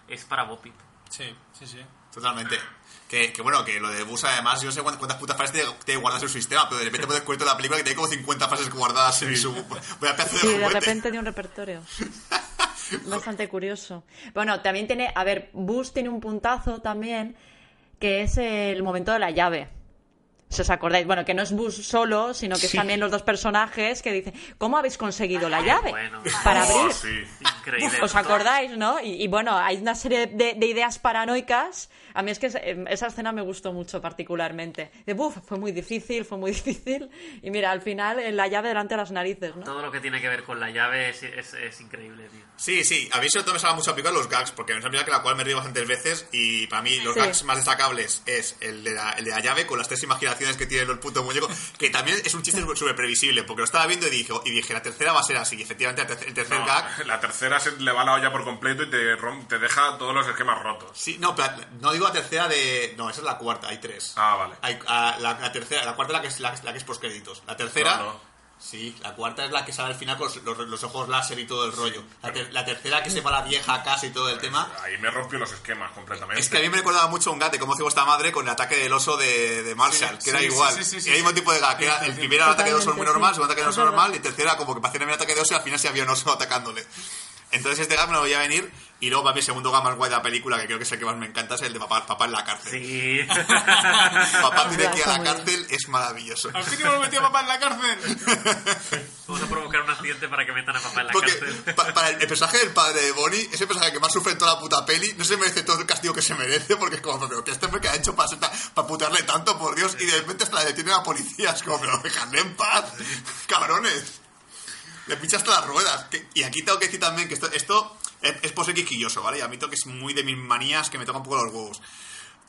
C: es para Bopip.
D: Sí, sí, sí.
J: totalmente. Que, que bueno, que lo de Bus además, yo no sé cuántas, cuántas putas frases tiene, tiene guardadas en su sistema, pero de repente puedes cuento de la película que tiene como 50 frases guardadas en su... Voy a pedazo de
H: Sí, de
J: juguete.
H: repente de un repertorio. Bastante curioso. Bueno, también tiene, a ver, Bus tiene un puntazo también, que es el momento de la llave. Si os acordáis, bueno, que no es Bus solo, sino que es también los dos personajes que dicen, ¿cómo habéis conseguido la llave?
C: Bueno.
H: Para
B: Oh,
H: abrir.
B: sí.
C: Increíble.
H: ¿Os acordáis, no? Y, y bueno, hay una serie de, de ideas paranoicas. A mí es que em, esa escena me gustó mucho particularmente. De, buf, fue muy difícil, fue muy difícil. Y mira, al final la llave delante de las narices, ¿no?
C: Todo lo que tiene que ver con la llave es, es, es increíble, tío.
J: Sí, sí, a mí sobre todo me salga mucho aplicar los gags, porque es una película que la cual me río bastantes veces y para mí los
H: Sí.
J: gags más destacables es el de, la, el de la llave con las tres imaginaciones que tiene el puto muñeco, que también es un chiste súper previsible, porque lo estaba viendo y dije, y dije, la tercera va a ser así, y efectivamente el tercer, el tercer
B: No,
J: gag...
B: la tercera se le va la olla por completo y te, rom- te deja todos los esquemas rotos.
J: Sí, no, pero no digo la tercera de... No, esa es la cuarta, hay tres.
B: Ah, vale.
J: Hay, ah, la, la tercera, la cuarta es la que es, la, la que es postcréditos. La tercera...
B: No, no.
J: Sí, la cuarta es la que sale al final con los, los- ojos láser y todo el rollo. La, ter- la tercera que se va a la vieja a casa y todo el tema...
B: Ahí me rompió los esquemas completamente.
J: Es que a mí me recordaba mucho un gato de cómo hacía vuestra madre con el ataque del oso de, de Marshall,
D: Sí,
J: que era
D: sí,
J: igual.
D: sí, sí, sí,
J: y hay un
D: sí.
J: tipo de que era el primero era el ataque de oso muy normal,
H: sí.
J: segundo ataque de oso normal, y el tercero era como que parecía un ataque de oso y al final se había un oso atacándole. Entonces este gag me lo voy a venir, y luego para mí el segundo gag más guay de la película, que creo que es el que más me encanta, es el de papá, papá en la cárcel.
C: Sí.
J: Papá tiene que ir a la cárcel, es maravilloso.
D: Al fin hemos metido a papá en la cárcel.
C: Vamos a provocar un accidente para que metan a papá en la
J: Porque
C: cárcel.
J: pa- para el, el personaje del padre de Bonnie, ese personaje que más sufre en toda la puta peli, no se merece todo el castigo que se merece, porque es como, pero que este hombre que ha hecho para, para putearle tanto, por Dios, y de repente hasta la detiene la policía, es como, pero dejadle en paz, cabrones. Le pincha hasta las ruedas. Que- y aquí tengo que decir también que esto, esto es, es por ser quisquilloso, ¿vale? Y a mí tengo que es muy de mis manías que me tocan un poco los huevos.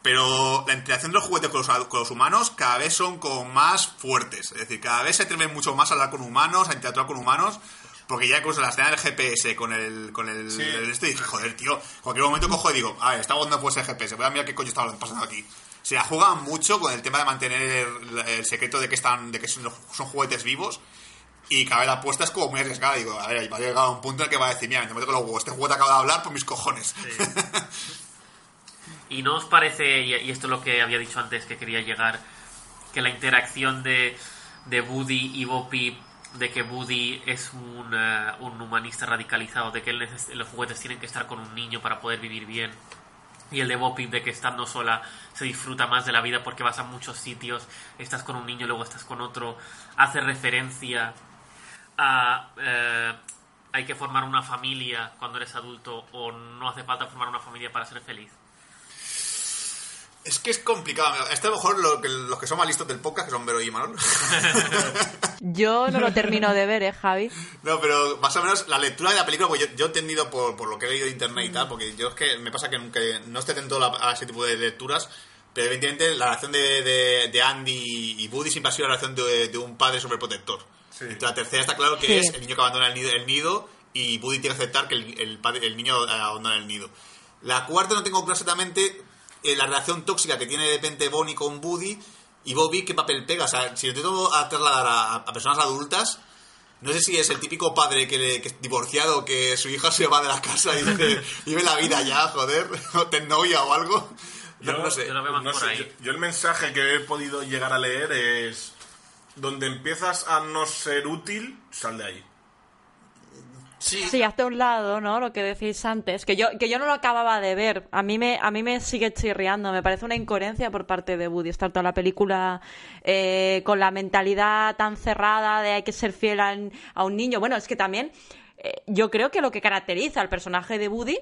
J: Pero la interacción de los juguetes con los, con los humanos cada vez son como más fuertes. Es decir, cada vez se atreven mucho más a hablar con humanos, a interactuar con humanos. Porque ya incluso la escena del GPS con el, con el,
D: Sí.
J: el este, dije, joder, tío, en cualquier momento cojo y digo, a ver, está no puede ser GPS, voy a mirar qué coño está pasando aquí. Se la juegan mucho con el tema de mantener el, el secreto de que están, de que son, son juguetes vivos. Y cada vez la apuesta es como muy arriesgada. Digo, a ver, va a llegar a un punto en el que va a decir, mira, me meto con los huevos, este juguete acaba de hablar por mis cojones.
C: ¿Y no os parece, y esto es lo que había dicho antes que quería llegar, que la interacción de, de Woody y Boppy, de que Woody es un, eh, un humanista radicalizado, de que él los juguetes tienen que estar con un niño para poder vivir bien, y el de Boppy de que estando sola se disfruta más de la vida porque vas a muchos sitios, estás con un niño, luego estás con otro, hace referencia a... eh, hay que formar una familia cuando eres adulto o no hace falta formar una familia para ser feliz.
J: Es que es complicado. A lo mejor lo que- los que son más listos del podcast, que son Vero y Manol.
H: Yo no lo termino de ver, ¿eh, Javi?
J: no, pero más o menos la lectura de la película, pues yo, yo he entendido por, por lo que he leído de internet y tal, porque yo es que me pasa que, que no estoy atento a, a ese tipo de lecturas, pero evidentemente la relación de, de, de Andy y Woody siempre ha sido la relación de, de un padre sobreprotector.
B: Sí.
J: Entonces, la tercera está claro que
H: Sí.
J: es el niño que abandona el nido, el nido y Woody tiene que aceptar que el, el, padre- el niño abandona el nido. La cuarta no tengo claro exactamente eh, la relación tóxica que tiene de repente Bonnie con Woody y Bobby qué papel pega. O sea, si lo intento a trasladar a, a personas adultas, no sé si es el típico padre que, le- que es divorciado, que su hija se va de la casa y dice, vive la vida ya, joder, o ten novia o algo.
B: Yo-
J: no sé.
C: yo lo veo más
B: No
C: por
B: sé,
C: ahí.
B: yo, yo el mensaje que he podido llegar a leer es donde empiezas a no ser útil, sal de ahí.
H: Sí, hazte a un lado, ¿no? Lo que decís antes, que yo, que yo no lo acababa de ver. A mí me, a mí me sigue chirriando. Me parece una incoherencia por parte de Woody estar toda la película eh, con la mentalidad tan cerrada de hay que ser fiel a, a un niño. Bueno, es que también eh, yo creo que lo que caracteriza al personaje de Woody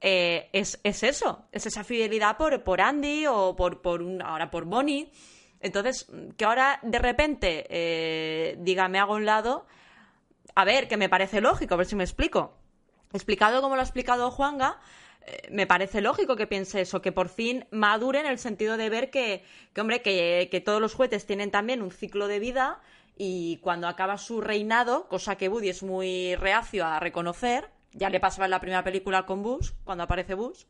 H: eh, es, es eso, es esa fidelidad por, por Andy o por, por un, ahora por Bonnie. Entonces, que ahora de repente eh, diga hago un lado, a ver, que me parece lógico, a ver si me explico. Explicado como lo ha explicado Juanga, eh, me parece lógico que piense eso, que por fin madure en el sentido de ver que, hombre, que, que todos los juguetes tienen también un ciclo de vida y cuando acaba su reinado, cosa que Woody es muy reacio a reconocer, ya le pasaba en la primera película con Bush, cuando aparece Bush,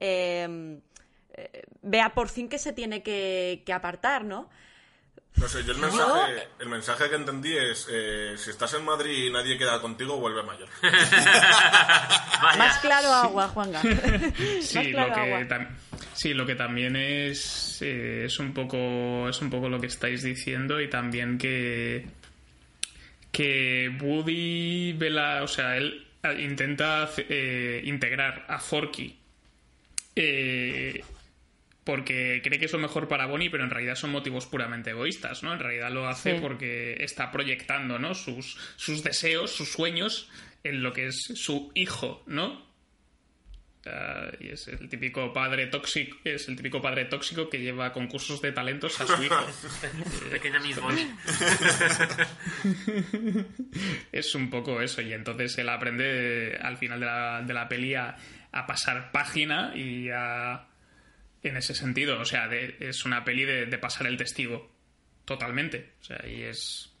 H: eh, eh, vea por fin que se tiene que, que apartar, ¿no?
B: No sé, yo el mensaje, el mensaje que entendí es, eh, si estás en Madrid y nadie queda contigo, vuelve a Mayor.
H: Más claro agua, Juanga.
G: Sí,
H: claro
G: lo que sí, lo que también es, eh, es un poco es un poco lo que estáis diciendo y también que que Woody ve la, o sea, él intenta eh, integrar a Forky eh, porque cree que es lo mejor para Bonnie, pero en realidad son motivos puramente egoístas, ¿no? En realidad lo hace
H: Sí.
G: porque está proyectando, ¿no? Sus, sus deseos, sus sueños en lo que es su hijo, ¿no? Ah, y es el típico padre tóxico, es el típico padre tóxico que lleva concursos de talentos a su hijo.
C: Pequeña Miss Bonnie.
G: es un poco eso, y entonces él aprende al final de la, de la peli a, a pasar página y a... En ese sentido, o sea, de- es una peli de, de pasar el testigo totalmente. O sea, y es...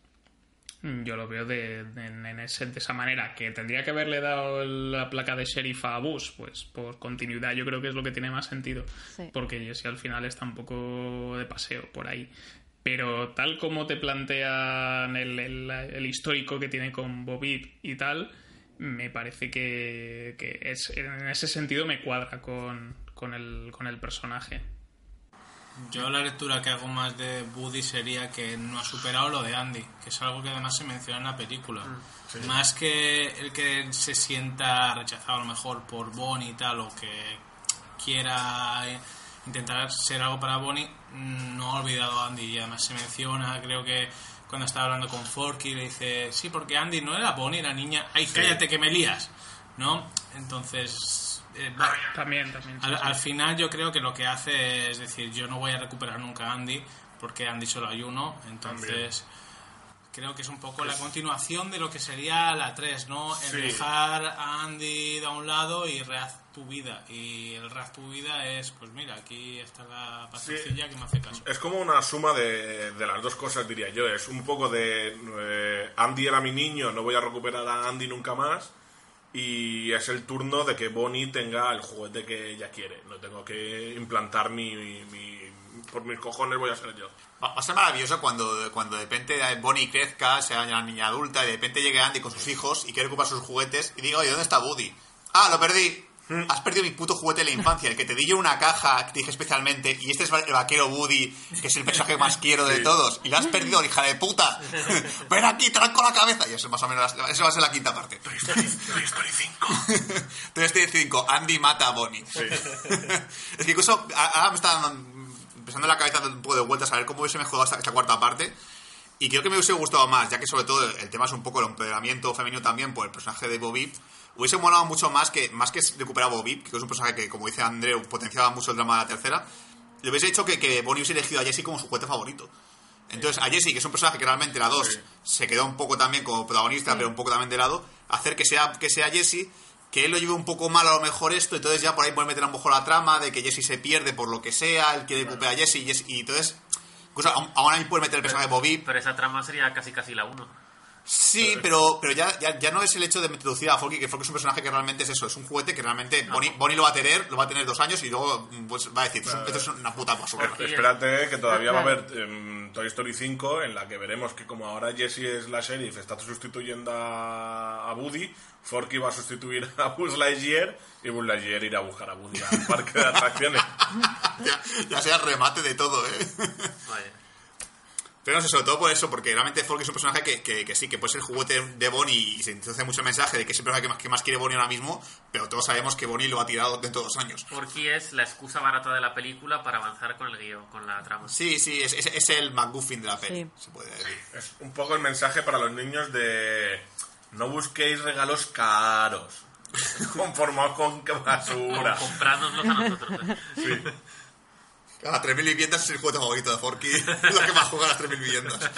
G: Yo lo veo de, de- en ese- de esa manera, que tendría que haberle dado la placa de sheriff a Bush, pues por continuidad yo creo que es lo que tiene más sentido.
H: Sí.
G: Porque Jesse al final está un poco de paseo por ahí. Pero tal como te plantean el, el- el histórico que tiene con Bobby y tal, me parece que, que es, en ese sentido me cuadra con, con, el, con el personaje.
D: Yo la lectura que hago más de Woody sería que no ha superado lo de Andy, que es algo que además se menciona en la película. Más que el que se sienta rechazado a lo mejor por Bonnie y tal, o que quiera eh, intentar ser algo para Bonnie, mm, no ha olvidado a Andy. Y además se menciona, creo que cuando estaba hablando con Forky, le dice, sí, porque Andy no era Bonnie, era niña, ay, cállate que me lías, ¿no? Entonces... eh, va-
G: También, también. sí,
D: al,
G: sí.
D: al final yo creo que lo que hace es decir, yo no voy a recuperar nunca a Andy porque Andy solo hay uno, entonces creo que es un poco la continuación de lo que sería la 3, ¿no? El dejar a Andy de un lado y reaz tu vida. Y el reaz tu vida es, pues mira, aquí está la patroncilla que me hace caso.
B: Es como una suma de, de las dos cosas, diría yo. Es un poco de eh, Andy era mi niño, no voy a recuperar a Andy nunca más. Y es el turno de que Bonnie tenga el juguete que ella quiere. No tengo que implantar mi, mi- Por mis cojones voy a ser yo.
J: Va a ser maravilloso cuando, cuando de repente Bonnie crezca, sea una niña adulta, y de repente llegue Andy con sus hijos y quiere recuperar sus juguetes y diga, oye, ¿dónde está Woody? Ah, lo perdí. Has perdido mi puto juguete de la infancia, el que te di yo una caja que te dije especialmente, y este es el vaquero Woody, que es el personaje que más quiero de todos, y lo has perdido, hija de puta. Ven aquí, tranco la cabeza. Y eso más o menos, eso va a ser la quinta parte.
B: Toy Story 5.
J: Toy Story 5, Andy mata a Bonnie. es que incluso ahora me está empezando en la cabeza un poco de vueltas a ver cómo hubiese mejorado esta, esta cuarta parte. Y creo que me hubiese gustado más, ya que sobre todo el tema es un poco el empoderamiento femenino también por el personaje de Bobby. Hubiese molado mucho más que, más que recuperar a Bobby, que es un personaje que, como dice Andreu, potenciaba mucho el drama de la tercera. Le hubiese hecho que, que Bonnie hubiese elegido a Jesse como su juguete favorito. Entonces, a Jesse, que es un personaje que realmente la 2 se quedó un poco también como protagonista, pero un poco también de lado, hacer que sea, que sea Jesse, que él lo lleve un poco mal a lo mejor esto, entonces ya por ahí puede meter a lo mejor la trama de que Jesse se pierde por lo que sea, él quiere recuperar a Jesse y, Jesse- y entonces, incluso aún, aún ahí puede meter el personaje de Bobby.
C: Pero esa trama sería casi casi la 1.
J: Sí, pero, pero ya, ya, ya no es el hecho de introducir a Forky, que Forky es un personaje que realmente es eso, es un juguete que realmente Bonnie, Bonnie lo va a tener, lo va a tener dos años y luego pues, va a decir, esto es una puta basura.
B: Espérate que todavía va a haber em, Toy Story 5 en la que veremos que como ahora Jessie es la sheriff, está sustituyendo a, a Woody, Forky va a sustituir a Buzz Lightyear y Buzz Lightyear irá a buscar a Woody al parque de atracciones.
J: ya, ya sea el remate de todo, ¿eh?
C: Vaya.
J: Pero no sé, sobre todo por eso, porque realmente Forky es un personaje que, que, que sí, que puede ser juguete de Bonnie y se introduce mucho el mensaje de que es el personaje que más, que más quiere Bonnie ahora mismo, pero todos sabemos que Bonnie lo ha tirado dentro de dos años.
C: Forky es la excusa barata de la película para avanzar con el guion, con la trama.
J: Sí, sí, es, es, es el McGuffin de la peli,
H: Sí.
J: se puede decir.
B: Es un poco el mensaje para los niños de no busquéis regalos caros. Conformaos con basura.
C: Comprádnoslos a nosotros. ¿eh?
J: Cada 3.000 viviendas es el juguete favorito de Forky, lo que más juega a las 3.000 viviendas.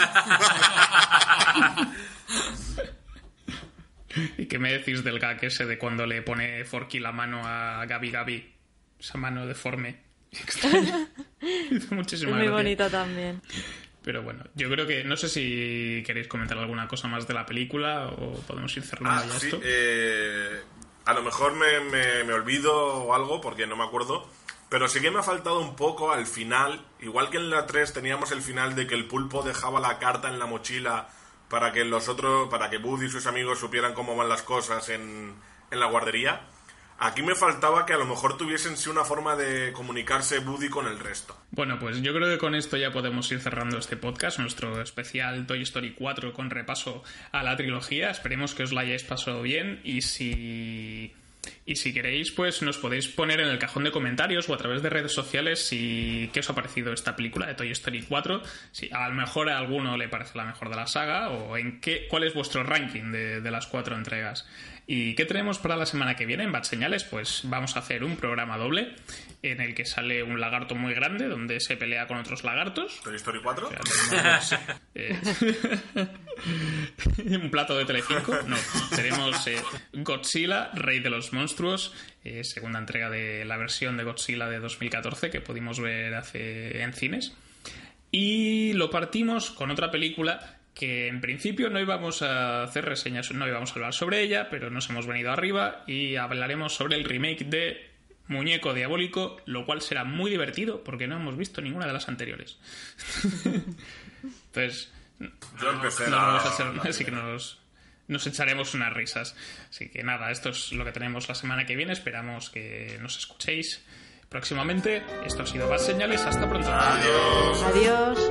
G: ¿Y qué me decís del gag ese de cuando le pone Forky la mano a Gabi Gabi? Esa mano deforme. Extraña. Hizo muchísima
H: Es muy bonita también.
G: Pero bueno, yo creo que no sé si queréis comentar alguna cosa más de la película o podemos ir cerrando
B: Ah,
G: ya
B: sí,
G: esto.
B: eh, a lo mejor me, me- me olvido o algo porque no me acuerdo. Pero sí que me ha faltado un poco al final. Igual que en la 3 teníamos el final de que el pulpo dejaba la carta en la mochila para que los otros, para que Buddy y sus amigos supieran cómo van las cosas en, en la guardería. Aquí me faltaba que a lo mejor tuviesen sí una forma de comunicarse Buddy con el resto.
G: Bueno, pues yo creo que con esto ya podemos ir cerrando este podcast, nuestro especial Toy Story 4 con repaso a la trilogía. Esperemos que os la hayáis pasado bien y si... Y si queréis, pues nos podéis poner en el cajón de comentarios o a través de redes sociales si qué os ha parecido esta película de Toy Story 4. Si a lo mejor a alguno le parece la mejor de la saga o en qué, cuál es vuestro ranking de, de las cuatro entregas. ¿Y qué tenemos para la semana que viene en Bad Señales? Pues vamos a hacer un programa doble en el que sale un lagarto muy grande donde se pelea con otros lagartos.
B: Toy Story 4.
G: Eh, un plato de Telecinco. No, tenemos eh, Godzilla, Rey de los Monstruos, eh, segunda entrega de la versión de Godzilla de 2014 que pudimos ver hace en cines. Y lo partimos con otra película que en principio no íbamos a hacer reseñas, no íbamos a hablar sobre ella, pero nos hemos venido arriba y hablaremos sobre el remake de Muñeco Diabólico, lo cual será muy divertido porque no hemos visto ninguna de las anteriores. Entonces,
B: Yo empecé
G: no vamos a hacer-
B: la
G: así que nos, nos echaremos unas risas. Así que nada, esto es lo que tenemos la semana que viene. Esperamos que nos escuchéis próximamente. Esto ha sido Bad Señales. Hasta pronto.
H: Adiós.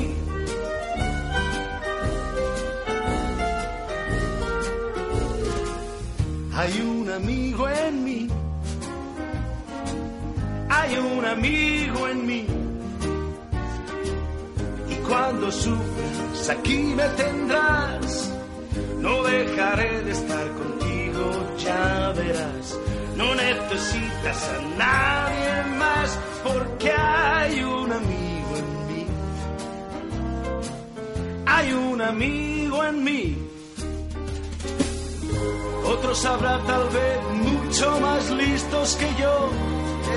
K: Hay un amigo en mí. Hay un amigo en mí. Y cuando sufras, aquí me tendrás. No dejaré de estar contigo, ya verás. No necesitas a nadie más porque hay un amigo en mí. Hay un amigo en mí. Otros habrá tal vez mucho más listos que yo.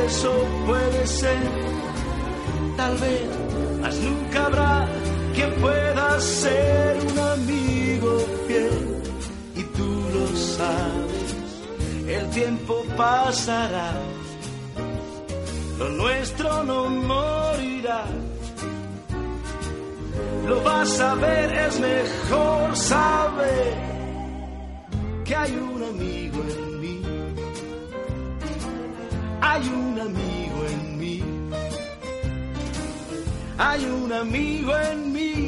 K: Eso puede ser. Tal vez, mas nunca habrá quien pueda ser un amigo fiel. Y tú lo sabes. El tiempo pasará. Lo nuestro no morirá. Lo vas a ver, es mejor saber que hay un amigo en mí. Hay un amigo en mí. Hay un amigo en mí.